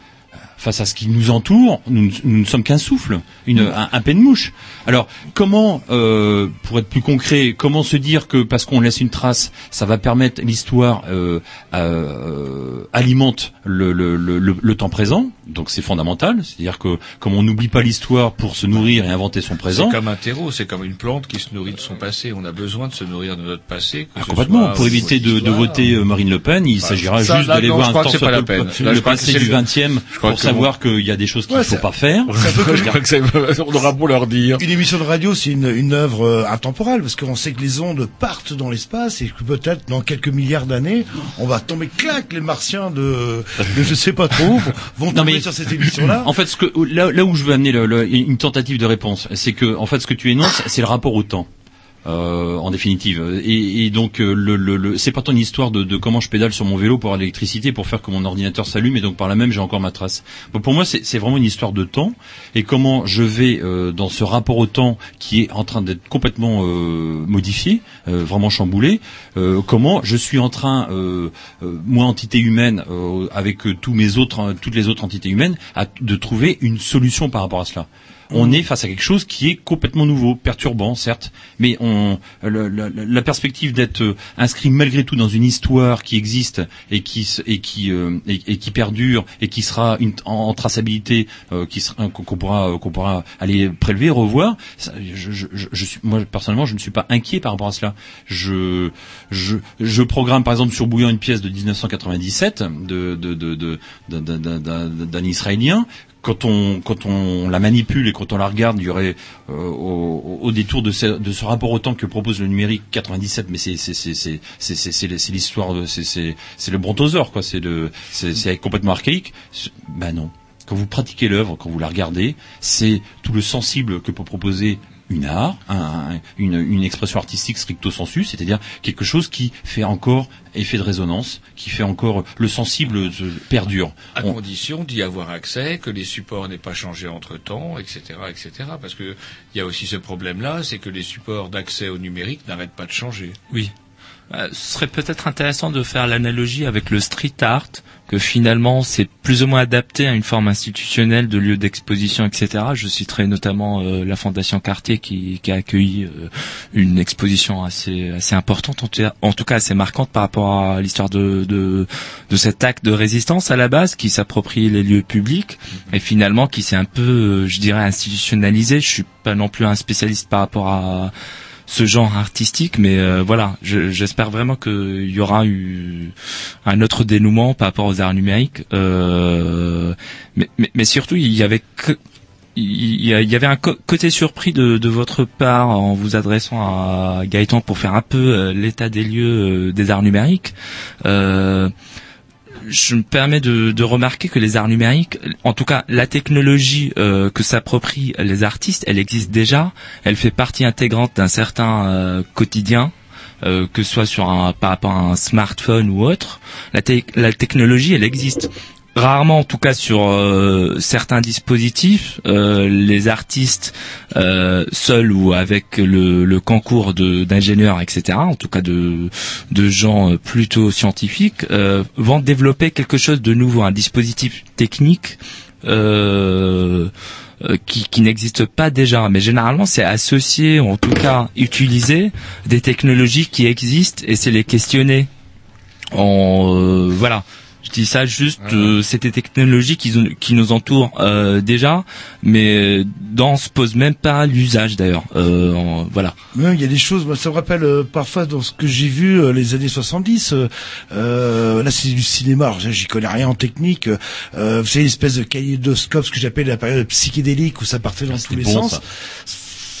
face à ce qui nous entoure, nous, nous ne sommes qu'un souffle, une, un, un pain de mouche. Alors, comment, euh, pour être plus concret, comment se dire que parce qu'on laisse une trace, ça va permettre l'histoire euh, euh, alimente le, le, le, le- le temps présent? Donc c'est fondamental, c'est-à-dire que comme on n'oublie pas l'histoire pour se nourrir et inventer son présent, C'est comme un terreau, c'est comme une plante qui se nourrit de son passé. On a besoin de se nourrir de notre passé. ce Complètement. Pour éviter de, de voter euh, Marine Le Pen, il s'agira ça, juste d'aller voir un temps Là, je le passé du le- 20e je crois pour que savoir qu'il y a des choses qu'il ne Ouais, faut pas faire. On aura beau leur dire. Une émission de radio, c'est une, une œuvre euh, intemporelle, parce qu'on sait que les ondes partent dans l'espace et que peut-être dans quelques milliards d'années, on va tomber clac, les martiens de, de je sais pas trop vont Non, tomber mais- sur cette émission-là. En fait, ce que, là, là où je veux amener le- le- une tentative de réponse, c'est que, en fait, ce que tu énonces, c'est le rapport au temps. Euh, en définitive. Et, et donc euh, le, le, le- c'est pas tant une histoire de, de comment je pédale sur mon vélo pour avoir l'électricité pour faire que mon ordinateur s'allume et donc par là même j'ai encore ma trace. Bon, pour moi c'est vraiment une histoire de temps et comment je vais euh, dans ce rapport au temps qui est en train d'être complètement euh, modifié, euh, vraiment chamboulé. euh, comment je suis en train, moi entité humaine avec tous mes autres, toutes les autres entités humaines, à, de trouver une solution par rapport à cela. On est face à quelque chose qui est complètement nouveau, perturbant certes, mais on, le- le- la perspective d'être euh, inscrit malgré tout dans une histoire qui existe et qui et qui euh, et, et qui perdure et qui sera une, en, en traçabilité, euh, qui sera qu'on qu'on pourra euh, qu'on pourra aller prélever, revoir. ça, je, je, je, suis moi personnellement, je ne suis pas inquiet par rapport à cela. Je je, je programme par exemple sur Bouillon une pièce de 1997 de de de de- d'un- d'un Israélien quand on quand on la manipule et quand on la regarde, il y aurait euh, au, détour de ce, rapport au temps que propose le numérique 97, mais c'est c'est c'est c'est l'histoire c'est c'est c'est le brontosaure quoi, c'est c'est complètement archaïque. Ben non quand vous pratiquez l'œuvre, quand vous la regardez, c'est tout le sensible que peut proposer une art, un- un- une, une expression artistique stricto sensu, c'est-à-dire quelque chose qui fait encore effet de résonance, qui fait encore le sensible perdure. À On- condition d'y avoir accès, que les supports n'aient pas changé entre temps, etc., etc. Parce que il y a aussi ce problème-là, c'est que les supports d'accès au numérique n'arrêtent pas de changer. Oui. Euh, ce serait peut-être intéressant de faire l'analogie avec le street art, que finalement c'est plus ou moins adapté à une forme institutionnelle de lieux d'exposition, etc. Je citerai notamment euh, la Fondation Cartier qui, qui a accueilli euh, une exposition assez assez importante, en tout, cas, en tout cas assez marquante par rapport à l'histoire de, de de cet acte de résistance à la base qui s'approprie les lieux publics et finalement qui s'est un peu, euh, je dirais, institutionnalisé. Je suis pas non plus un spécialiste par rapport à ce genre artistique, mais euh, voilà, je- j'espère vraiment qu'il y aura eu un autre dénouement par rapport aux arts numériques. Euh, mais, mais, mais surtout, il y avait que- il y, avait un côté surpris de, de votre part en vous adressant à Gaëtan pour faire un peu euh, l'état des lieux euh, des arts numériques. Euh, je me permets de, de remarquer que les arts numériques, en tout cas la technologie euh, que s'approprient les artistes, elle existe déjà, elle fait partie intégrante d'un certain euh, quotidien. euh, que ce soit sur un, par rapport à un smartphone ou autre, la, la technologie, elle existe. Rarement, en tout cas sur euh, certains dispositifs, euh, les artistes euh, seuls ou avec le, le concours d'ingénieurs, etc., en tout cas de, de gens euh, plutôt scientifiques, euh, vont développer quelque chose de nouveau, un dispositif technique euh, qui, qui n'existe pas déjà. Mais généralement, c'est associé, ou en tout cas utilisé, des technologies qui existent et c'est les questionner. Voilà. Dis ça juste, euh, c'est des technologies qui, qui nous entourent euh, déjà, mais dont on se pose même pas l'usage d'ailleurs. Euh, voilà. Ouais, il y a des choses, moi, ça me rappelle euh, parfois dans ce que j'ai vu euh, les années 70. euh, euh, là, c'est du cinéma. Alors, j'y connais rien en technique. Euh, vous savez, une espèce de kaléidoscope, ce que j'appelle la période psychédélique où ça partait dans tous les bon, sens. ça.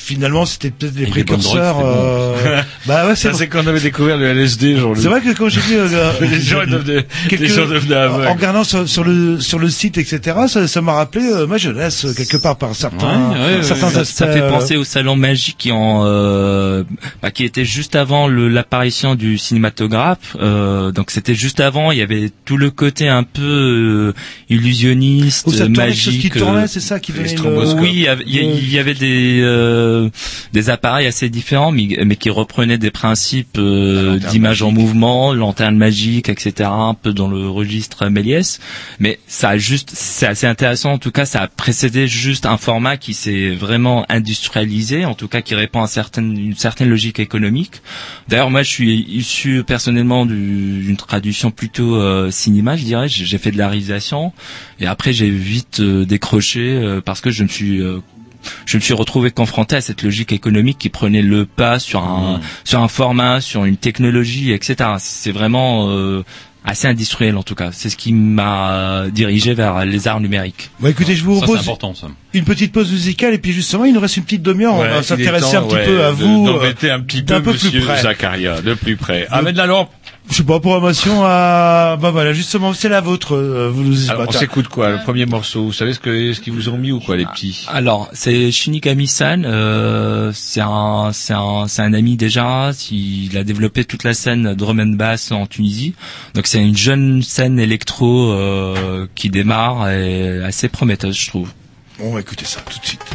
Finalement, c'était peut-être les drogues, précurseurs. bon. euh, bah ouais, c'est Ça, c'est quand on avait découvert le LSD, genre. C'est vrai que quand j'ai vu euh, les gens ils devenaient, quelques- les gens devenaient en aveugles. regardant sur, sur le sur le site, etc., ça ça m'a rappelé euh, ma jeunesse euh, quelque part par certains Ouais, ouais, ouais, certains ça, aspects. ça fait euh, penser au salon magique qui en euh, bah, qui était juste avant l'apparition du cinématographe. Euh, donc c'était juste avant. Il y avait tout le côté un peu euh, illusionniste, Où ça tournait, magique. qui tournait, c'est ça qui donnait le... oui, il y avait- il y, y avait des euh, des appareils assez différents, mais, mais qui reprenaient des principes euh, d'image en mouvement, lanterne magique, etc. Un peu dans le registre Méliès. Mais ça a juste, c'est assez intéressant. En tout cas, ça a précédé juste un format qui s'est vraiment industrialisé, en tout cas qui répond à certaines, une certaine logique économique. D'ailleurs, moi, je suis issu personnellement du- d'une traduction plutôt euh, cinéma, je dirais. J'ai fait de la réalisation et après j'ai vite euh, décroché parce que je me suis je me suis retrouvé confronté à cette logique économique qui prenait le pas sur un sur un format, sur une technologie, etc. C'est vraiment euh, assez industriel en tout cas. C'est ce qui m'a dirigé vers les arts numériques. Bon, écoutez, je vous propose important, ça. une petite pause musicale et puis justement, il nous reste une petite demi-heure. Ouais, on va s'intéresser un petit ouais, peu à vous. d'embêter euh, un petit peu peu plus près. Zacharia, de plus près. Ah, mais de la lampe. Je sais pas, programmation à... Bah voilà, justement, c'est la vôtre. euh, Vous nous Alors, on s'écoute quoi Le premier morceau. Vous savez ce que ce qu'ils vous ont mis ou quoi, les petits? Alors, c'est Shinigami-san. Euh, c'est un, c'est un, c'est un ami déjà. Il a développé toute la scène drum and bass en Tunisie. Donc, c'est une jeune scène électro euh, qui démarre et assez prometteuse, je trouve. On va écouter ça tout de suite.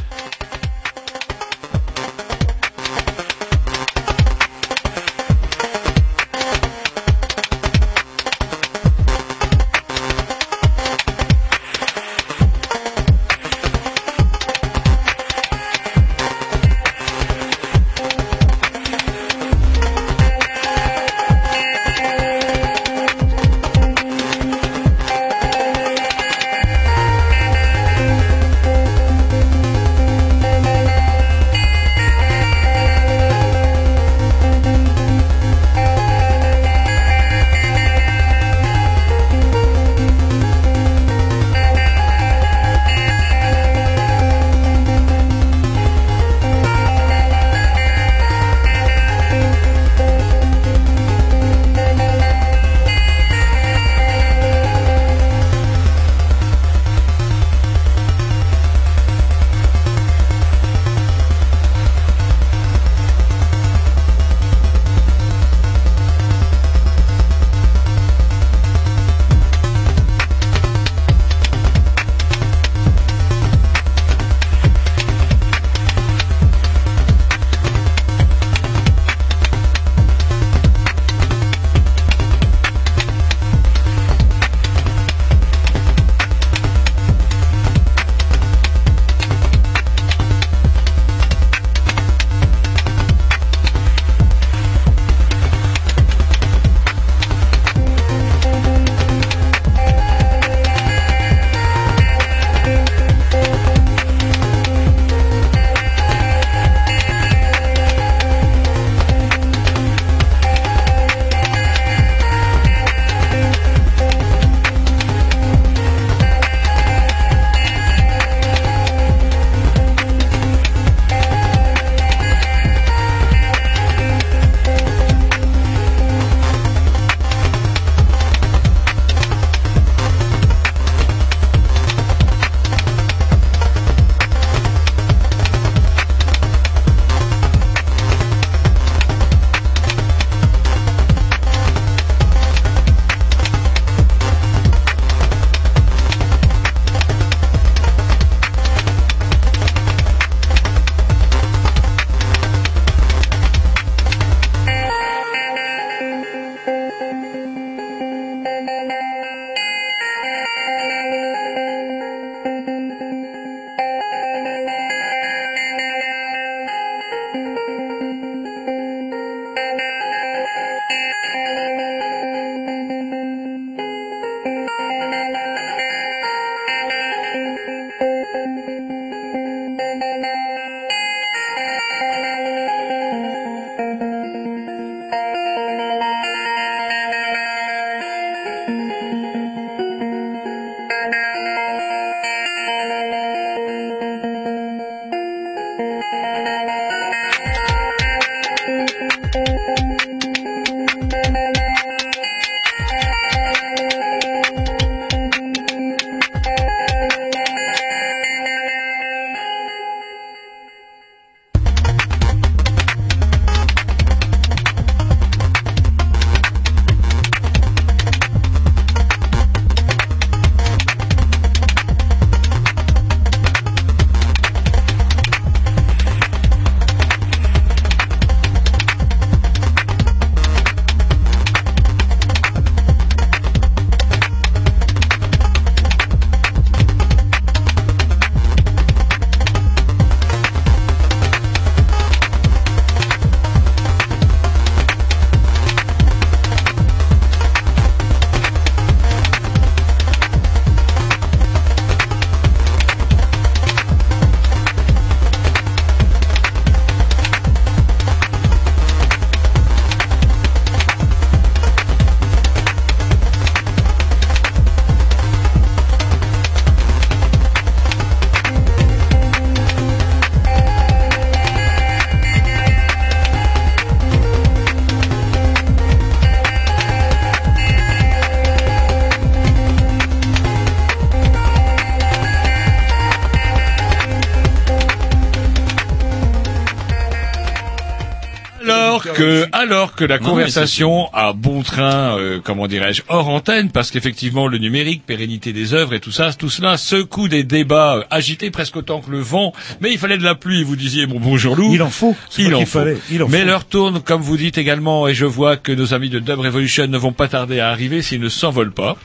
Que la Non, conversation a bon train, euh, comment dirais-je, hors antenne, parce qu'effectivement le numérique, pérennité des œuvres et tout ça, tout cela secoue des débats euh, agités presque autant que le vent. Mais il fallait de la pluie, vous disiez mon bonjour Lou. Il en faut. Il en faut. fallait, il en Mais faut. l'heure tourne, comme vous dites également, et je vois que nos amis de Dub Revolution ne vont pas tarder à arriver s'ils ne s'envolent pas.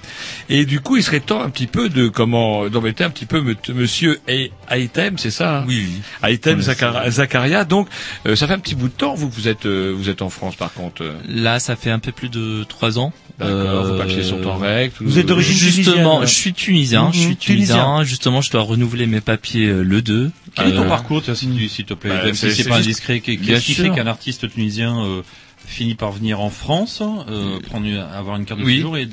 Et du coup, il serait temps un petit peu de comment d'embêter un petit peu Monsieur Aitem, c'est ça hein? Oui, oui. Aitem Zachar- Zacharia. Donc, euh, ça fait un petit bout de temps vous que vous êtes euh, vous êtes en France par contre. euh. Là, ça fait un peu plus de trois ans. D'accord, vos papiers sont en règle, tout- Vous êtes d'origine Justement, tunisienne, je suis tunisien, Mhm, je suis tunisien. tunisien. Justement, je dois renouveler mes papiers euh, le 2. Quel est ton Euh, parcours, tiens, si tu- s'il te plaît, Bah, si c'est pas indiscret, qu'est-ce qui fait qu'un artiste tunisien euh, finit par venir en France, euh, prendre une- avoir une carte de Oui. séjour et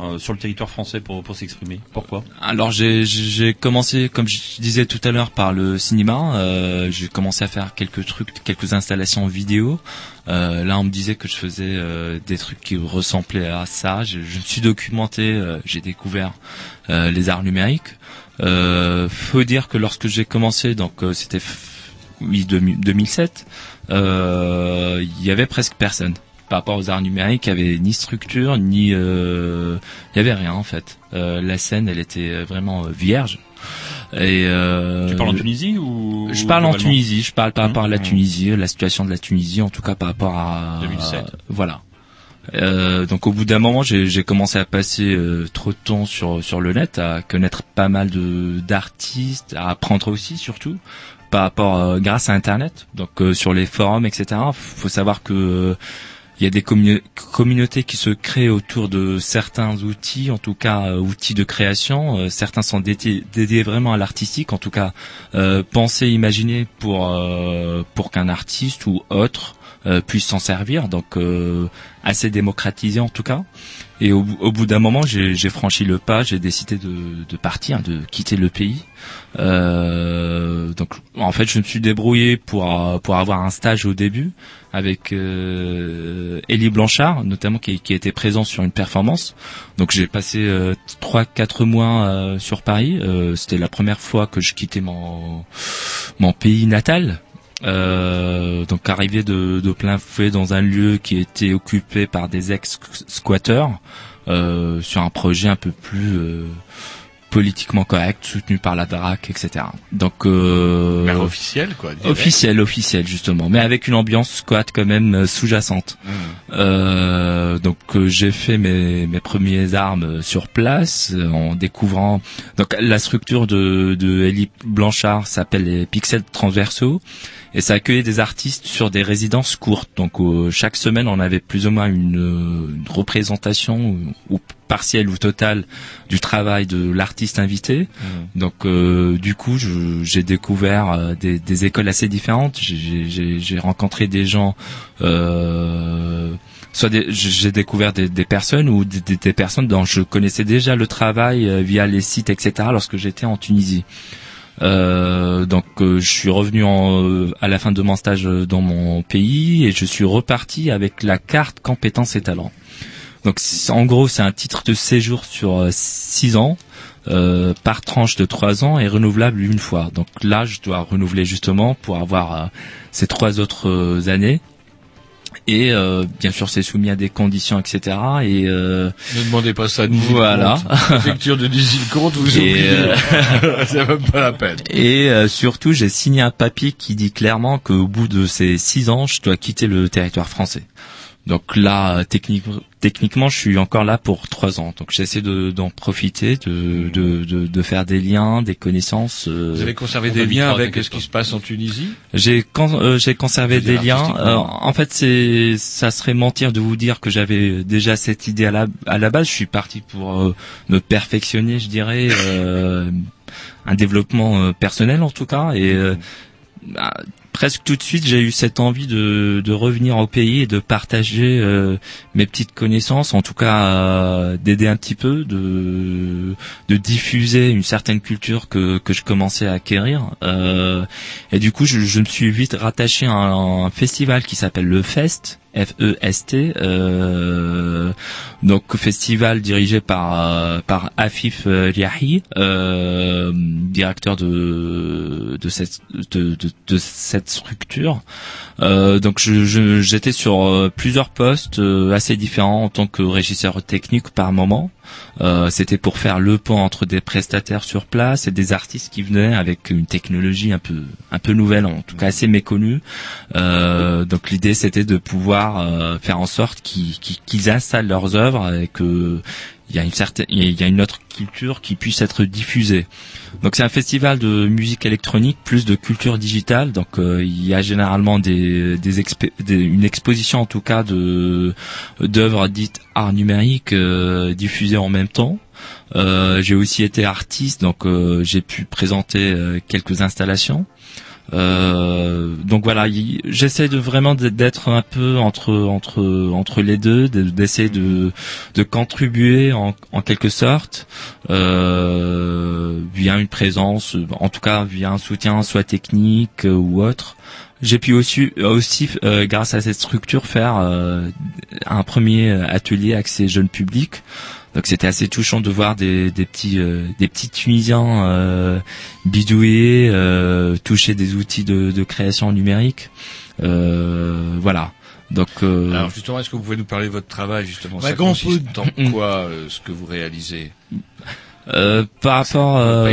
euh, sur le territoire français pour, pour s'exprimer Pourquoi? Alors j'ai commencé comme je disais tout à l'heure par le cinéma. Euh, j'ai commencé à faire quelques trucs, quelques installations vidéo. Euh, là on me disait que je faisais euh, des trucs qui ressemblaient à ça. Je, je me suis documenté. euh, j'ai découvert euh, les arts numériques. Euh, faut dire que lorsque j'ai commencé, donc euh, c'était oui 2000 2007, euh, il y avait presque personne par rapport aux arts numériques, il y avait ni structure, ni euh, il y avait rien en fait. Euh, la scène, elle était vraiment euh, vierge. Et euh, Tu parles en Tunisie ou Je parle en Tunisie. Je parle par rapport à la Mmh. Tunisie, la situation de la Tunisie, en tout cas par rapport à 2007. voilà. Euh, donc au bout d'un moment, j'ai j'ai commencé à passer euh, trop de temps sur sur le net, à connaître pas mal de d'artistes, à apprendre aussi surtout par rapport euh, grâce à Internet. Donc euh, sur les forums, etc. Faut savoir que euh, il y a des commu- communautés qui se créent autour de certains outils, en tout cas euh, outils de création. Euh, certains sont dédiés, dédiés vraiment à l'artistique, en tout cas euh, pensés, imaginés pour euh, pour qu'un artiste ou autre euh, puisse s'en servir. Donc euh, assez démocratisé en tout cas. Et au, au bout d'un moment, j'ai franchi le pas, j'ai décidé de, de partir, de quitter le pays. Euh, donc en fait, je me suis débrouillé pour euh, pour avoir un stage au début avec euh, Elie Blanchard, notamment qui, qui était présent sur une performance. Donc j'ai passé euh, trois quatre mois euh, sur Paris. Euh, C'était la première fois que je quittais mon mon pays natal. Euh, donc arrivé de, de plein fouet dans un lieu qui était occupé par des ex-squatteurs euh, sur un projet un peu plus euh, politiquement correct, soutenu par la DRAC, etc. Donc euh, Mais officiel, quoi, direct. Officiel, officiel justement, mais avec une ambiance squat quand même euh, sous-jacente. Mmh. Euh, donc euh, j'ai fait mes, mes premières armes sur place euh, en découvrant donc la structure de, de Elie Blanchard s'appelle les pixels transversaux et ça accueillait des artistes sur des résidences courtes. Donc euh, chaque semaine on avait plus ou moins une, euh, une représentation ou, ou partielle ou totale du travail de l'artiste invité. Donc euh, du coup j'ai découvert euh, des, des écoles assez différentes. J'ai- rencontré des gens euh, soit j'ai découvert des, des personnes ou des, des- personnes dont je connaissais déjà le travail via les sites, etc. Lorsque j'étais en Tunisie. Euh, donc euh, je suis revenu en, euh, à la fin de mon stage euh, dans mon pays et je suis reparti avec la carte compétences et talents. Donc en gros c'est un titre de séjour sur euh, six ans. euh, par tranche de trois ans et renouvelable une fois. Donc là, je dois renouveler justement pour avoir euh, ces trois autres euh, années. Et euh, bien sûr, c'est soumis à des conditions, etc. Et euh, Ne demandez pas ça à Nisil Voilà. Lecture de Nisil Comte, vous Et, oubliez. euh, C'est même pas la peine. Et euh, surtout, j'ai signé un papier qui dit clairement qu'au bout de ces six ans, je dois quitter le territoire français. Donc là, euh, technique- techniquement, je suis encore là pour trois ans. Donc j'essaie de- d'en profiter, de, de, de, de faire des liens, des connaissances. euh, Vous avez conservé on des liens avec ce qui se passe en Tunisie? J'ai con- euh, j'ai conservé des liens. Euh, en fait, c'est ça serait mentir de vous dire que j'avais déjà cette idée à la à la base. Je suis parti pour euh, me perfectionner, je dirais, un développement personnel en tout cas. Et bah, presque tout de suite, j'ai eu cette envie de, revenir au pays et de partager euh, mes petites connaissances, en tout cas euh, d'aider un petit peu, de, diffuser une certaine culture que, je commençais à acquérir. Euh, et du coup, je, me suis vite rattaché à un, un festival qui s'appelle le Fest. F-E-S-T, euh, Donc festival dirigé par euh, par Afif euh, Riahi, directeur de de cette de, de, cette structure. Euh, donc j'étais sur plusieurs postes assez différents en tant que régisseur technique par moment. Euh, C'était pour faire le pont entre des prestataires sur place et des artistes qui venaient avec une technologie un peu un peu nouvelle, en tout cas assez méconnue. Euh, donc l'idée c'était de pouvoir euh, faire en sorte qu'ils installent leurs œuvres et que il y a une certaine il y a une autre culture qui puisse être diffusée. Donc c'est un festival de musique électronique plus de culture digitale. Donc euh, il y a généralement des, des, expé- des- une exposition en tout cas de d'œuvres dites art numérique euh, diffusées en même temps. Euh, j'ai aussi été artiste, donc euh, j'ai pu présenter euh, quelques installations. Euh, donc voilà, j'essaie de vraiment d'être un peu entre entre entre les deux, de- d'essayer de de contribuer en, en quelque sorte euh, via une présence, en tout cas via un soutien soit technique euh, ou autre. J'ai pu aussi aussi euh, grâce à cette structure faire euh, un premier atelier accès jeune public. Donc c'était assez touchant de voir des, des petits euh, des petits Tunisiens euh, bidouiller, euh, toucher des outils de, de création numérique. Euh, voilà. Donc euh, Alors justement, est-ce que vous pouvez nous parler de votre travail justement Bah, Ça consiste peut- dans quoi euh, ce que vous réalisez? Euh, par rapport, euh,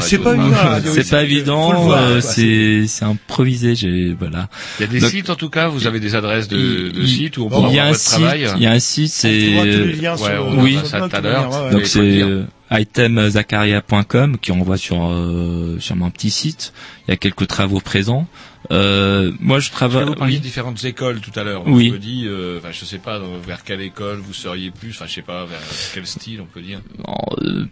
c'est pas évident, c'est pas évident, euh, c'est c'est improvisé, j'ai voilà. Il y a des Donc, sites en tout cas, vous avez des adresses de, de sites où on peut il y voir a un votre site, travail. il y a un site, c'est ouais, on oui, ça tout à l'heure. Donc c'est euh, itemzacharia.com qui envoie sur euh, sur mon petit site. Il y a quelques travaux présents. Euh, moi je travaille. vous parliez oui. de différentes écoles tout à l'heure. Oui. Je me dis, euh, enfin, je sais pas vers quelle école vous seriez plus. Enfin, je sais pas vers quel style on peut dire. Euh,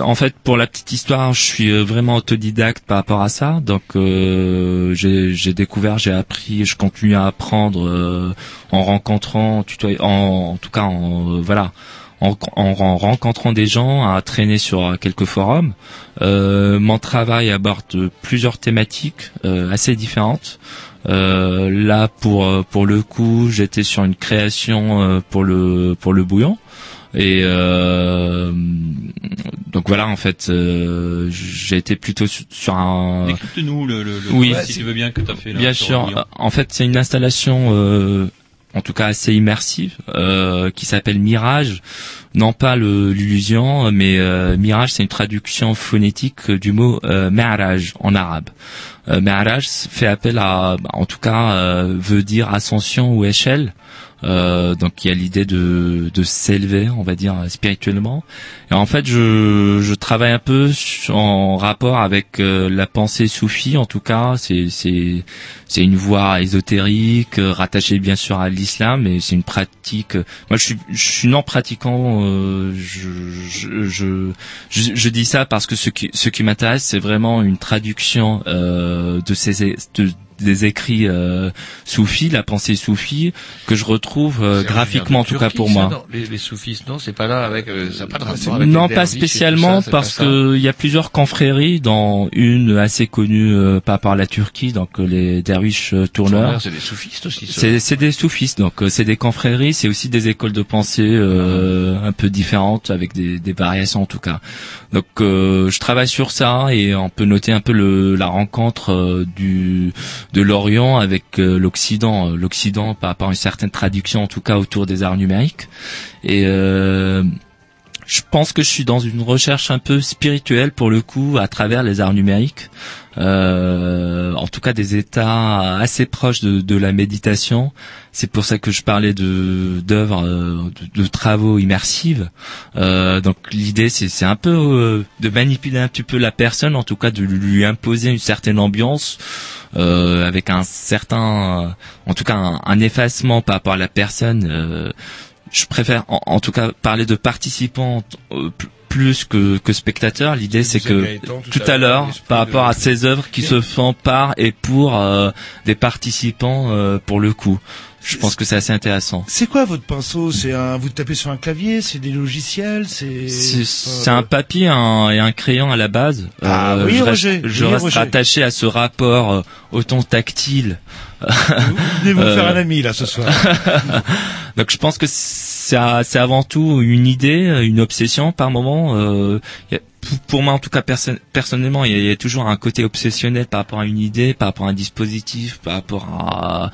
en fait, pour la petite histoire, je suis euh, vraiment autodidacte par rapport à ça. Donc, euh, j'ai découvert, j'ai appris, je continue à apprendre euh, en rencontrant, en, tout cas, en, euh, voilà, en, en- en rencontrant des gens, à traîner sur quelques forums. Euh, mon travail aborde plusieurs thématiques assez différentes. Là, pour pour le coup, j'étais sur une création pour le pour le bouillon. Et euh, donc voilà, en fait, euh, j'ai été plutôt su- sur un. Décrypte-nous le, le, le oui, si tu veux bien, que tu as fait là. Bien sûr. En fait, c'est une installation, euh, en tout cas assez immersive, euh, qui s'appelle Mirage. Non pas le- l'illusion, mais euh, Mirage, c'est une traduction phonétique du mot euh, Mi'raj en arabe. Euh, fait appel à, en tout cas, euh, veut dire ascension ou échelle. Euh, donc il y a l'idée de, de s'élever, on va dire spirituellement. Et en fait, je, je travaille un peu en rapport avec euh, la pensée soufie. En tout cas, c'est c'est c'est une voie ésotérique euh, rattachée bien sûr à l'islam, mais c'est une pratique. Moi, je suis je suis non pratiquant. je, je, je je dis ça parce que ce qui ce qui m'intéresse, c'est vraiment une traduction de ces de- des écrits euh, soufis, la pensée soufie, que je retrouve euh, graphiquement en tout cas pour ça, moi. non les, les soufistes, non, c'est pas là avec, euh, ça n'a pas de rapport avec Non, pas spécialement, ça, parce pas ça. que il y a plusieurs confréries, dans une assez connue euh, par par la Turquie, donc les derviches tourneurs. C'est des soufistes aussi. C'est des soufistes, donc euh, c'est des confréries, c'est aussi des écoles de pensée euh, un peu différentes, avec des, des variations en tout cas. Donc euh, je travaille sur ça et on peut noter un peu le, la rencontre euh, du de l'Orient avec euh, l'Occident, Euh, l'Occident par rapport à une certaine traduction en tout cas autour des arts numériques. Et euh, je pense que je suis dans une recherche un peu spirituelle pour le coup à travers les arts numériques. Euh, en tout cas des états assez proches de, de la méditation. C'est pour ça que je parlais de d'œuvres, euh, de, travaux immersives. Euh, donc l'idée c'est un peu euh, de manipuler un petit peu la personne, en tout cas de lui imposer une certaine ambiance. euh, avec un certain, en tout cas un, un effacement par rapport à la personne. Euh, je préfère en, en tout cas parler de participants euh, plus que, que spectateurs. L'idée c'est que Gaëtan tout tout à l'heure, par de- rapport à ces œuvres qui se font par et pour euh, des participants euh, pour le coup. Je pense que c'est assez intéressant. C'est quoi votre pinceau? C'est un, vous tapez sur un clavier C'est des logiciels C'est. C'est c'est un papier un- et un crayon à la base. Euh, Ah oui, je reste, Roger, je oui, reste Roger. rattaché à ce rapport euh, autant tactile. Venez vous Euh, faire un ami là ce soir. Donc je pense que c'est avant tout une idée, une obsession par moment. euh, y a- pour- moi, en tout cas, perso- personnellement, il y, a- il y a toujours un côté obsessionnel par rapport à une idée, par rapport à un dispositif, par rapport à,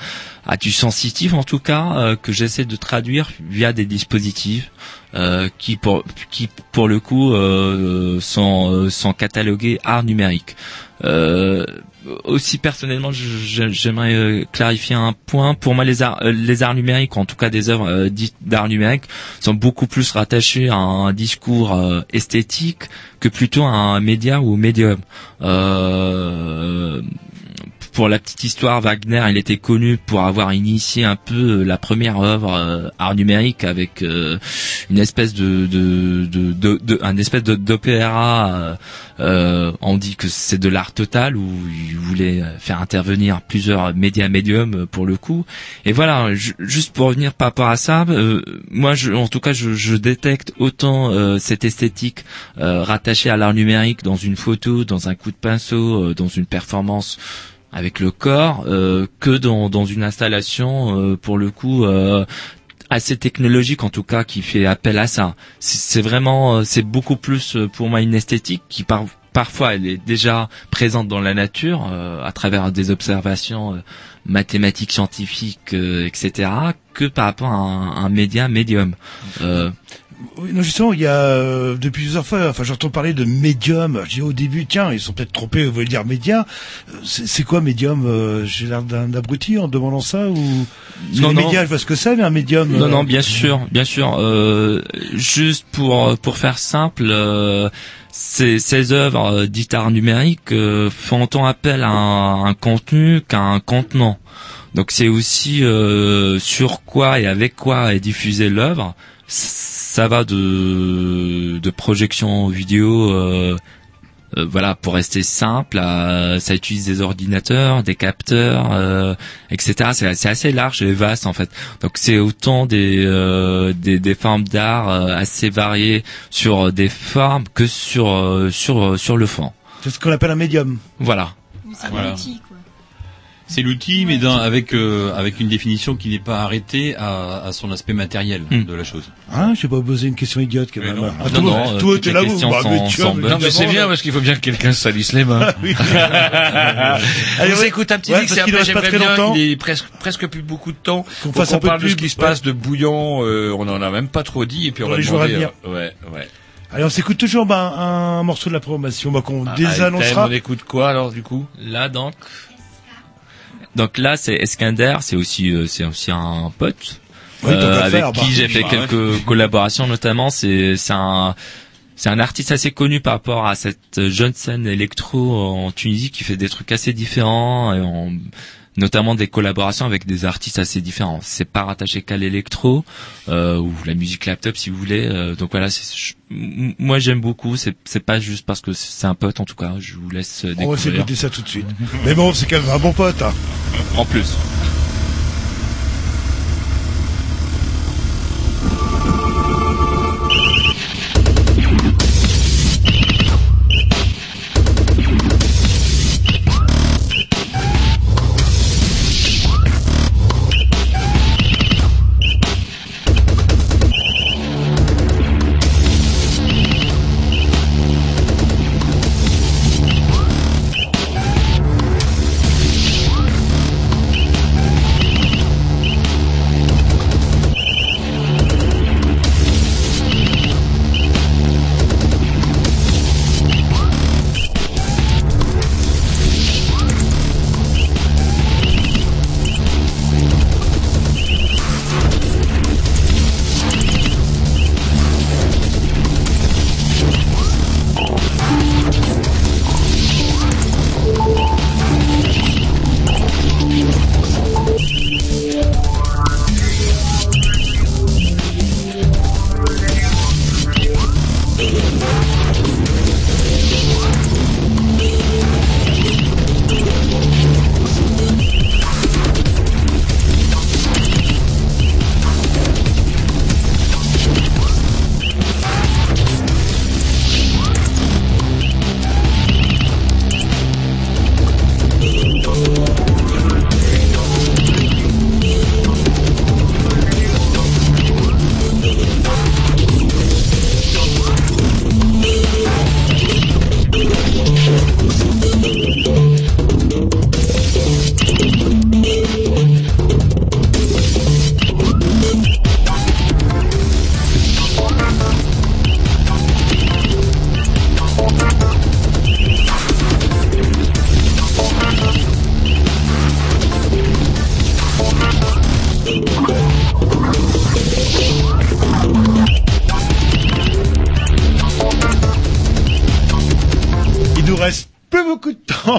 à du sensitif, en tout cas, euh, que j'essaie de traduire via des dispositifs euh, qui, pour, qui, pour le coup, euh, sont, euh, sont catalogués art numérique. Aussi personnellement, j'aimerais euh, clarifier un point. Pour moi, les arts, euh, les arts numériques, en tout cas des œuvres euh, dites d'art numérique, sont beaucoup plus rattachés à un discours esthétique que plutôt à un média ou médium. Euh, pour la petite histoire, Wagner, il était connu pour avoir initié un peu euh, la première œuvre euh, art numérique avec euh, une espèce de, de, de, de, un espèce d'opéra. euh, on dit que c'est de l'art total où il voulait faire intervenir plusieurs médias médiums pour le coup. Et voilà, ju- juste pour revenir par rapport à ça, euh, moi, je, en tout cas, je, je détecte autant euh, cette esthétique rattachée à l'art numérique dans une photo, dans un coup de pinceau, dans une performance avec le corps euh, que dans, dans une installation euh, pour le coup euh, assez technologique en tout cas qui fait appel à ça. C'est vraiment euh, c'est beaucoup plus euh, pour moi une esthétique qui par, parfois elle est déjà présente dans la nature euh, à travers des observations mathématiques, scientifiques, etc. que par rapport à un, un média médium. Euh, Oui, non, justement, il y a euh, depuis plusieurs fois, enfin, j'entends parler de médium. Je dis au début, tiens, ils sont peut-être trompés, vous voulez dire média. Euh, C'est quoi médium euh, J'ai l'air d'un abruti en demandant ça ou Non, les non. médias, je vois ce que c'est, mais un médium. Non, euh, non, bien sûr, bien sûr. Euh, juste pour pour faire simple, euh, ces, ces œuvres euh, dites art numérique euh, font autant appel à un, un contenu qu'à un contenant. Donc c'est aussi euh, sur quoi et avec quoi est diffusée l'œuvre. Ça va de de projection vidéo. euh, euh, voilà, pour rester simple, euh, ça utilise des ordinateurs, des capteurs, euh, etc. C'est c'est assez large et vaste en fait. Donc c'est autant des, euh, des des formes d'art euh, assez variées sur des formes que sur euh, sur euh, sur le fond. C'est ce qu'on appelle un médium. Voilà. Voilà. C'est l'outil, mais d'un- avec euh, avec une définition qui n'est pas arrêtée à, à son aspect matériel de la chose. Hein, je vais pas poser une question idiote quand même. Ah, Non, toi, non, toi, toutes t'es les là, vous, questions bah, sont bonnes. Non, mais c'est bien parce qu'il faut bien que quelqu'un se salisse les mains. Allez, on ouais. écoute un petit Ouais, mix après pas j'aimerais bien longtemps. qu'il ait presque, presque plus beaucoup de temps. Qu'on fasse un peu parle plus de ce qui se passe de bouillant, euh, on en a même pas trop dit et puis on Dans va demander, euh, ouais, ouais. Allez, on s'écoute toujours bah, un morceau de la programmation bah, qu'on Ah, désannoncera. Item, On écoute quoi alors du coup? Là donc. Donc là c'est Eskander, c'est aussi euh, c'est aussi un pote Oui, qu'à avec faire, qui j'ai fait bah, quelques collaborations notamment. C'est c'est un c'est un artiste assez connu par rapport à cette jeune scène électro en Tunisie qui fait des trucs assez différents et en- notamment des collaborations avec des artistes assez différents. C'est pas rattaché qu'à l'électro euh, ou la musique laptop si vous voulez. Euh, donc voilà, c'est- je- m- moi j'aime beaucoup. C'est c'est pas juste parce que c'est un pote en tout cas. Je vous laisse euh, On va découvrir. s'écouter ça tout de suite. Mais bon, c'est quand même un bon pote. Hein. En plus.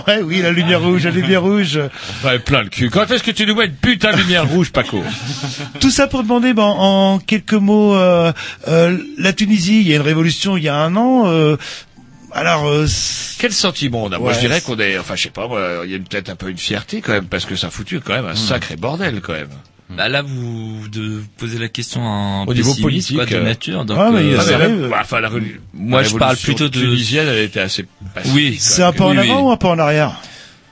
Ouais, oui, la lumière rouge, la lumière rouge. Ouais, plein le cul. Quand est-ce que tu nous mets une putain de lumière rouge, Paco? Tout ça pour demander, ben, en quelques mots, euh, euh, la Tunisie, il y a une révolution il y a un an. euh, alors, euh, Quel sentiment on a? Moi, je dirais qu'on est, enfin, je sais pas, moi, il y a peut-être un peu une fierté quand même, parce que ça a foutu quand même un sacré bordel quand même. Bah là, vous de vous posez la question en Au niveau pessimiste, quoi, politique, de euh, nature. Donc, Ah, mais euh, ça arrive. bah, enfin, la, Moi, la je parle plutôt de- tunisienne, elle était assez pacifique. Oui, c'est un peu en Oui, avant oui. ou un peu en arrière?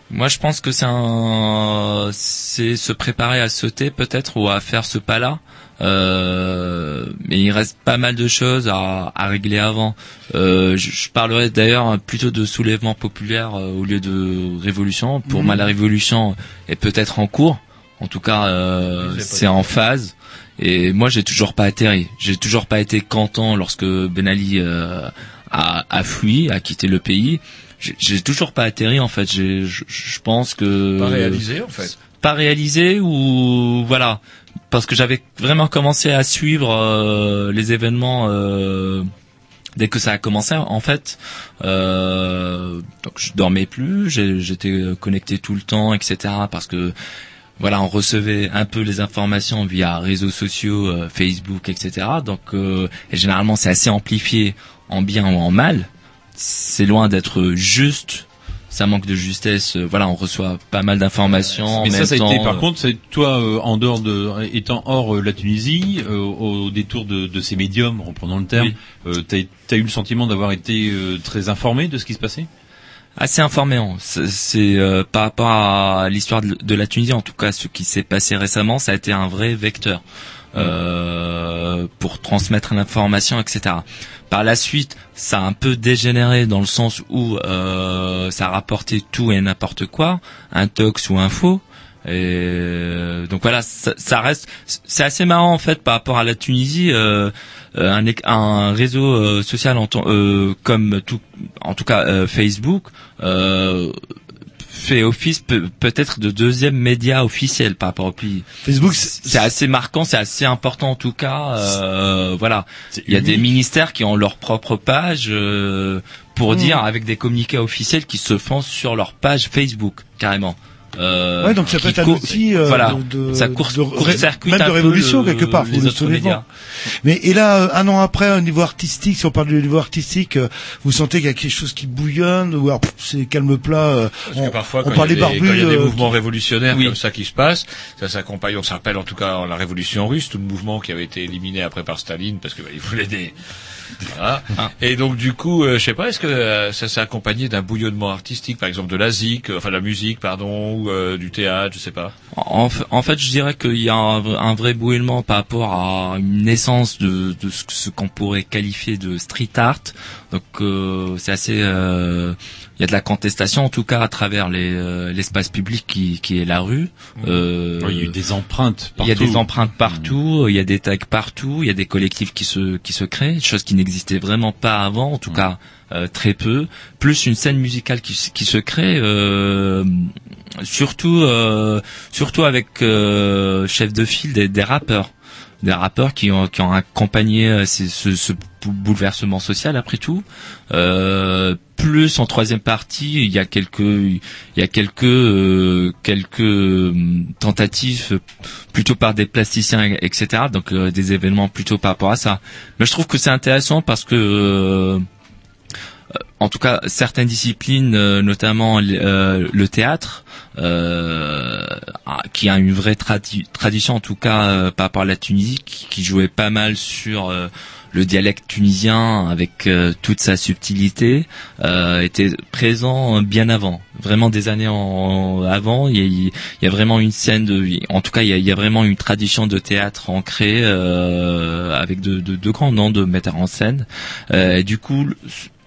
Moi, je pense que c'est un, c'est se préparer à sauter peut-être ou à faire ce pas-là. Euh, mais il reste pas mal de choses à, à régler avant. Euh, je, je parlerai d'ailleurs plutôt de soulèvement populaire euh, au lieu de révolution. Pour Mhm. moi, la révolution est peut-être en cours. En tout cas, euh, c'est en phase. Et moi, j'ai toujours pas atterri. J'ai toujours pas été content lorsque Ben Ali euh, a, a fui, a quitté le pays. J'ai- toujours pas atterri en fait. Je, pense que Pas réalisé, en fait. pas réalisé ou voilà parce que j'avais vraiment commencé à suivre euh, les événements euh, dès que ça a commencé en fait euh, donc je dormais plus j'étais connecté tout le temps etc parce que voilà on recevait un peu les informations via réseaux sociaux euh, Facebook etc donc euh, et généralement c'est assez amplifié en bien ou en mal. C'est loin d'être juste. Ça manque de justesse. Euh, voilà on reçoit pas mal d'informations en Mais ça, même ça a temps, été, par euh, contre, c'est toi, euh, en dehors de, étant hors la Tunisie, euh, au détour de, de ces médiums, reprenons le terme, euh, t'as, t'as eu le sentiment d'avoir été euh, très informé de ce qui se passait? Assez informé. hein. C'est euh, par rapport à l'histoire de, de la Tunisie, en tout cas ce qui s'est passé récemment, ça a été un vrai vecteur euh, pour transmettre l'information, etc. Par la suite, ça a un peu dégénéré dans le sens où euh, ça rapportait tout et n'importe quoi, un tox ou un faux. Et euh, donc voilà, ça, ça reste, c'est assez marrant en fait par rapport à la Tunisie. euh, euh, un, un réseau euh, social en euh, comme tout, en tout cas euh, Facebook euh, fait office peut- peut-être de deuxième média officiel par rapport au pays. Facebook, c'est assez marquant, c'est assez important en tout cas. euh, voilà, il y a des ministères qui ont leur propre page euh, pour Mm. dire avec des communiqués officiels qui se font sur leur page Facebook carrément. Euh, Ouais, donc ça peut être un court- outil euh, voilà, de, de- ça court, de- court-circuite même de révolution le- quelque part. vous. Mais et là, euh, un an après, au niveau artistique, si on parle du niveau artistique, euh, vous sentez qu'il y a quelque chose qui bouillonne ou alors pff, c'est calme plat. euh, Parce on, que parfois, on quand il y, a des- barbu. quand il y a des mouvements révolutionnaires Oui. comme ça qui se passent, ça s'accompagne, on se rappelle en tout cas la révolution russe, tout le mouvement qui avait été éliminé après par Staline parce que bah, il voulait des voilà. Ah. Et donc du coup, euh, je sais pas, est-ce que euh, ça s'est accompagné d'un bouillonnement artistique, par exemple de la zik, euh, enfin de la musique, pardon, euh, du théâtre, je sais pas. En, en fait, je dirais qu'il y a un, vrai bouillement par rapport à une naissance de, de ce, qu'on pourrait qualifier de street art. Donc, euh, c'est assez. Euh, Il y a de la contestation, en tout cas, à travers les, euh, l'espace public qui, qui est la rue. Euh, Ouais, Il y a eu des empreintes il y a partout. des empreintes partout, il y a des tags partout, il y a des collectifs qui se qui se créent, chose qui n'existait vraiment pas avant, en tout cas euh, très peu. Plus une scène musicale qui, qui se crée, euh, surtout euh, surtout avec euh, chef de file des, des rappeurs, des rappeurs qui ont qui ont accompagné euh, ces- ce, ce bou- bouleversement social après tout. Euh, plus en troisième partie, il y a quelques il y a quelques euh, quelques euh, tentatives euh, plutôt par des plasticiens etc. Donc euh, des événements plutôt par rapport à ça. Mais je trouve que c'est intéressant parce que euh, en tout cas certaines disciplines, euh, notamment euh, le théâtre, euh, qui a une vraie tradi- tradition en tout cas euh, par rapport à la Tunisie, qui, qui jouait pas mal sur euh, le dialecte tunisien avec euh, toute sa subtilité, était présent bien avant, vraiment des années en, avant. Il y, a, y a vraiment une scène de, en tout cas il y a, y a vraiment une tradition de théâtre ancrée avec de, de, de grands noms de metteurs en scène. Et du coup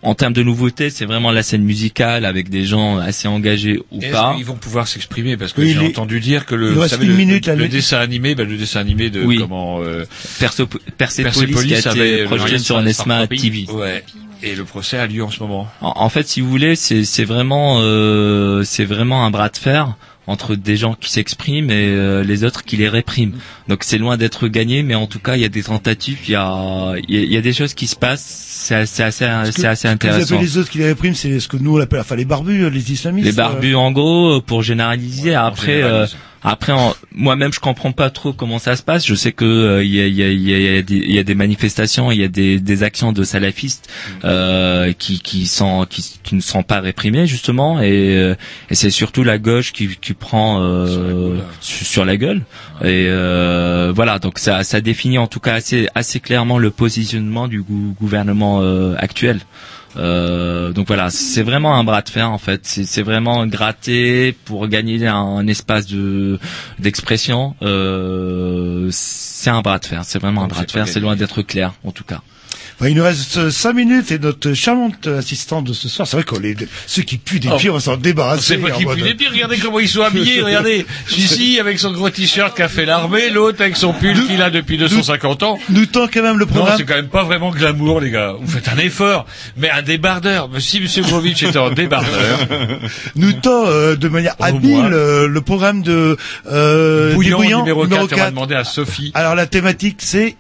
en termes de nouveautés, c'est vraiment la scène musicale avec des gens assez engagés ou Et pas. Qu'ils vont pouvoir s'exprimer parce que Oui, j'ai les- entendu dire que le, savez, le, minute, le, là, le le- dessin animé, bah, le dessin animé de Oui. comment euh, Perso- Persepolis qui a été avait- projeté sur Nesma TV. Ouais. Et le procès a lieu en ce moment. En, en fait, si vous voulez, c'est c'est vraiment euh, c'est vraiment un bras de fer entre des gens qui s'expriment et euh, les autres qui les répriment. Donc c'est loin d'être gagné, mais en tout cas il y a des tentatives, il y a, il y a- il y a des choses qui se passent. C'est assez, c'est assez, c'est assez Vous intéressant. appelez les autres qui les répriment, c'est ce que nous on appelle, enfin les barbus, les islamistes. Les barbus, en gros, euh, pour généraliser. après, euh, après, moi-même, je comprends pas trop comment ça se passe. Je sais que euh, il y, a, y, a, y, a, y a des- il y a des manifestations, il y a des, des actions de salafistes euh, qui, qui sont, qui, qui ne sont pas réprimées justement, et, euh, et c'est surtout la gauche qui, qui prend euh, sur, la gueule. Et euh, voilà, donc ça, ça définit en tout cas assez, assez clairement le positionnement du gou- gouvernement euh, actuel. Euh, donc voilà, c'est vraiment un bras de fer en fait. C'est vraiment gratter pour gagner un, un espace de d'expression. Euh, c'est un bras de fer. C'est vraiment un bras de fer. C'est loin d'être clair en tout cas. Enfin, il nous reste 5 minutes et notre charmante assistante de ce soir, c'est vrai qu'on les, ceux qui puent des Oh. pieds, on va s'en débarrasser. C'est pas qui mode- pue des pires, regardez comment ils sont habillés, regardez. Celui-ci avec son gros t-shirt qu'a fait l'armée, l'autre avec son pull qu'il a depuis 250 ans. Nous tend quand même le Non, programme. c'est quand même pas vraiment glamour, les gars. Vous faites un effort. Mais un débardeur. Si Monsieur Grovitch était en débardeur. nous tend euh, de manière habile euh, le programme de euh, Bouillon, numéro 4, on va 4. demander à Sophie. Alors la thématique c'est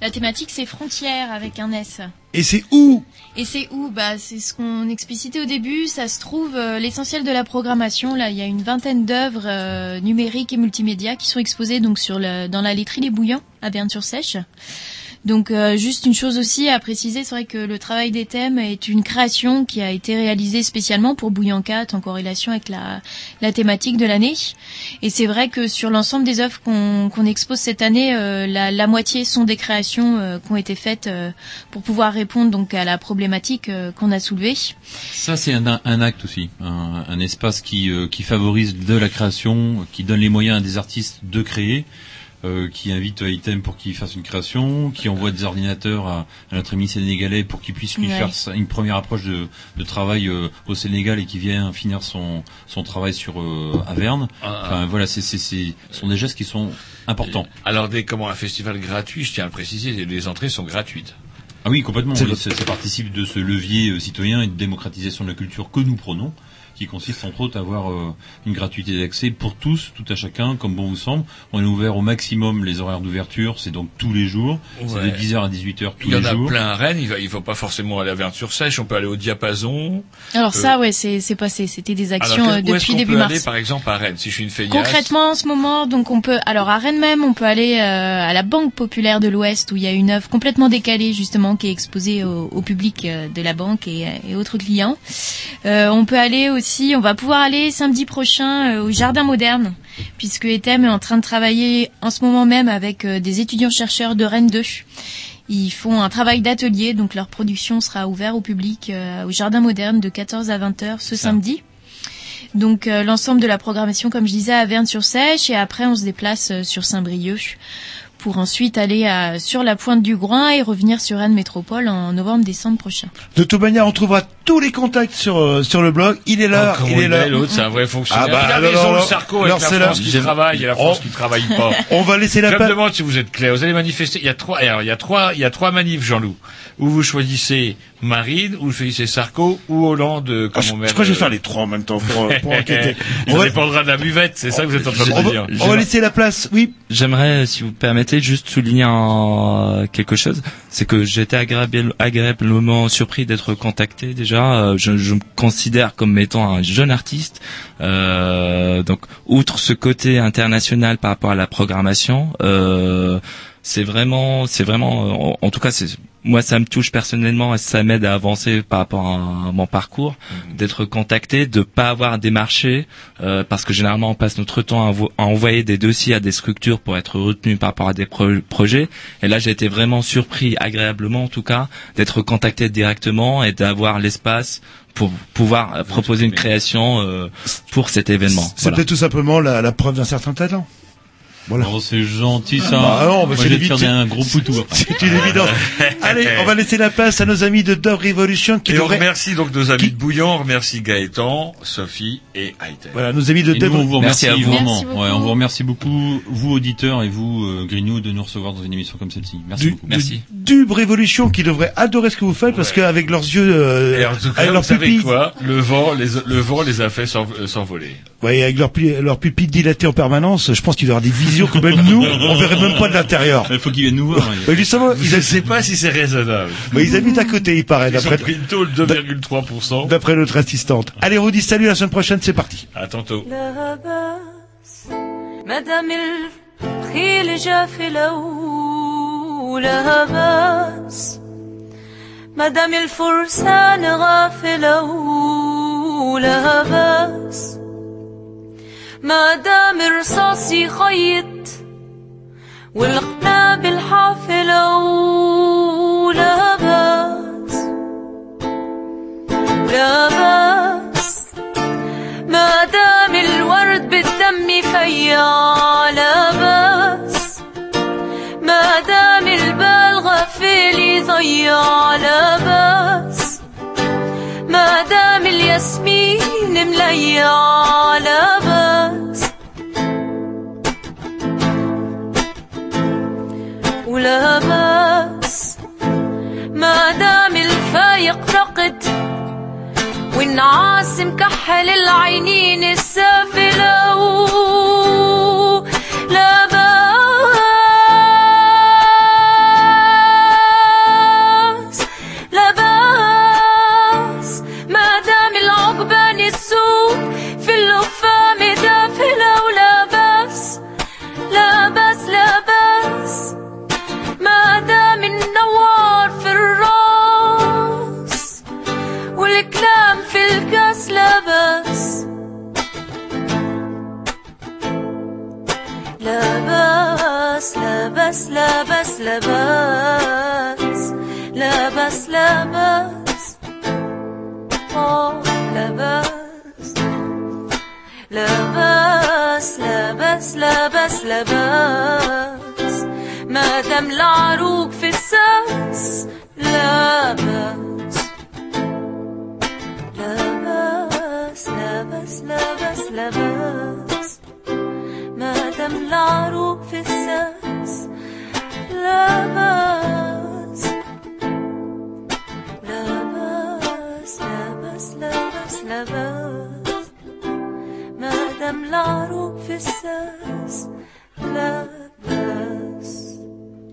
La thématique, c'est frontières avec un S. et c'est où Et c'est où Bah, c'est ce qu'on explicitait au début. Ça se trouve euh, l'essentiel de la programmation. Là, il y a une vingtaine d'œuvres euh, numériques et multimédia qui sont exposées donc sur le, dans la laiterie Les Bouillons à Berne-sur-Sèche. Donc, euh, juste une chose aussi à préciser, c'est vrai que le travail des thèmes est une création qui a été réalisée spécialement pour Bouillon 4 en corrélation avec la, thématique de l'année. Et c'est vrai que sur l'ensemble des œuvres qu'on expose cette année, euh, la, la moitié sont des créations euh, qui ont été faites euh, pour pouvoir répondre donc à la problématique qu'on a soulevée. Ça, c'est un, un acte aussi, un, espace qui favorise de la création, qui donne les moyens à des artistes de créer, euh, qui invite Item pour qu'il fasse une création, qui envoie des ordinateurs à, à notre ami sénégalais pour qu'il puisse lui Ouais. faire sa- une première approche de, de travail euh, au Sénégal et qui vient finir son, son travail sur euh, Averne. Ah, Enfin, voilà, c'est, c'est, c'est, ce sont des gestes qui sont importants. Alors, dès comment un festival gratuit, je tiens à le préciser, les entrées sont gratuites. Ah oui, complètement. Oui, Ça, ça participe de ce levier euh, citoyen et de démocratisation de la culture que nous prenons, qui consiste entre autres à avoir euh, une gratuité d'accès pour tous, tout à chacun, comme bon vous semble. On est ouvert au maximum les horaires d'ouverture, c'est donc tous les jours. C'est de 10h à 18h tous Il y en les a jours. plein à Rennes, il va, il faut pas forcément aller à Verne-sur-Sèche, on peut aller au Diapason. Alors Euh, ça, ouais, c'est c'est passé. C'était des actions alors, euh, où est-ce depuis début peut mars. aller, par exemple, à Rennes, si je suis une feignasse? Concrètement, en ce moment, donc on peut, alors à Rennes même, on peut aller euh, à la Banque populaire de l'Ouest où il y a une œuvre complètement décalée justement qui est exposée au, au public euh, de la banque et, et autres clients. Euh, on peut aller aussi, on va pouvoir aller samedi prochain euh, au Jardin Moderne puisque Etem est en train de travailler en ce moment même avec euh, des étudiants chercheurs de Rennes 2. Ils font un travail d'atelier, donc leur production sera ouverte au public euh, au Jardin Moderne de 14 à 20 heures ce samedi. Donc l'ensemble de la programmation, comme je disais, à Verne-sur-Sèche et après on se déplace sur Saint-Brieuc pour ensuite aller à- sur la pointe du Groin et revenir sur Rennes Métropole en novembre-décembre prochain. De toute manière, on trouvera tous les contacts sur euh, sur le blog. Il est là, il est là. l'autre, c'est un vrai fonctionnaire. Ah bah, il a alors, raison, le alors, Sarko, avec la là. France qui travaille et la France On- qui travaille pas. On va laisser la Je me place. demande si vous êtes clair. Vous allez manifester. Il y a trois, alors, il y a trois, il y a trois manifs, Jean-Loup. Où vous choisissez Marine, où vous choisissez Sarko, ou Hollande, euh, comme Ah, je, on je met. crois que je vais faire les trois en même temps pour, euh, pour enquêter. On Ça va, dépendra de la buvette, c'est ça que vous êtes en train de dire. on va laisser la place. Oui. J'aimerais, si vous permettez, juste souligner un- quelque chose. C'est que j'étais agréable- agréablement surpris d'être contacté déjà. Euh, Je, me considère comme étant un jeune artiste. Euh, donc, outre ce côté international par rapport à la programmation, euh, c'est vraiment, c'est vraiment, en, en tout cas, c'est moi ça me touche personnellement et ça m'aide à avancer par rapport à, mon parcours, d'être contacté, de pas avoir démarché, euh, parce que généralement on passe notre temps à, envo- à envoyer des dossiers à des structures pour être retenu par rapport à des pro- projets. Et là j'ai été vraiment surpris, agréablement en tout cas, d'être contacté directement et d'avoir l'espace pour pouvoir euh, proposer une création euh, pour cet événement. C'est Voilà. peut-être tout simplement la, la preuve d'un certain talent. Voilà. Oh, c'est gentil ça. Bah non, bah, Moi, c'est je vais un gros poutou après. C'est une évidence. Allez, on va laisser la place à nos amis de Dove Revolution qui Et on devraient... remercie donc nos amis de Bouillon, on remercie Gaëtan, Sophie et Aïté. Voilà, nos amis de Dove on vous remercie Merci à vous. vraiment. Merci beaucoup. Ouais, on vous remercie beaucoup, vous auditeurs et vous, euh, Grignou, de nous recevoir dans une émission comme celle-ci. Merci du, beaucoup. Merci. du Dube Revolution qui devraient adorer ce que vous faites parce Ouais. qu'avec leurs yeux, euh, Et en tout cas, avec vous leurs savez pupilles, quoi? Le vent, les, le vent les a fait euh, s'envoler. Ouais, avec leur, pu- leur pupille dilatée en permanence, je pense qu'il doit y avoir des visions que même nous, on verrait même pas de l'intérieur. Il faut qu'ils viennent nous voir. Mais justement, ils, Je ne sais pas si c'est raisonnable. mais ils habitent à côté, il paraît, Ils ont d'après, pris le taux de 2,3%. d'après notre assistante. Allez, Rudy, salut, la semaine prochaine, c'est parti. À tantôt. لا بأس مدام الخيل جاف لو لا بأس مدام الفرسان غافلة لا ما دام رصاصي خيط والقنا بالحافلة ولا بأس لا بأس. ما دام الورد بالدم فيا لا بأس. ما دام البال غفلي ضيع لا بأس. ما دام الياسمين مليا لا باس ولا بأس. ما دام الفايق رقد والنعاس مكحل العينين السافلة. لا بأس لا بأس لا بأس لا بأس لا بأس لا بأس لا آه، بأس لا بأس لا بأس لا بأس لا بأس لا بأس ما دام العروق في الساس لا بأس love. لبس لبس لبس لبس ما دام العروق في الساس لبس لبس لبس لبس لبس ما دام العروق في الساس لبس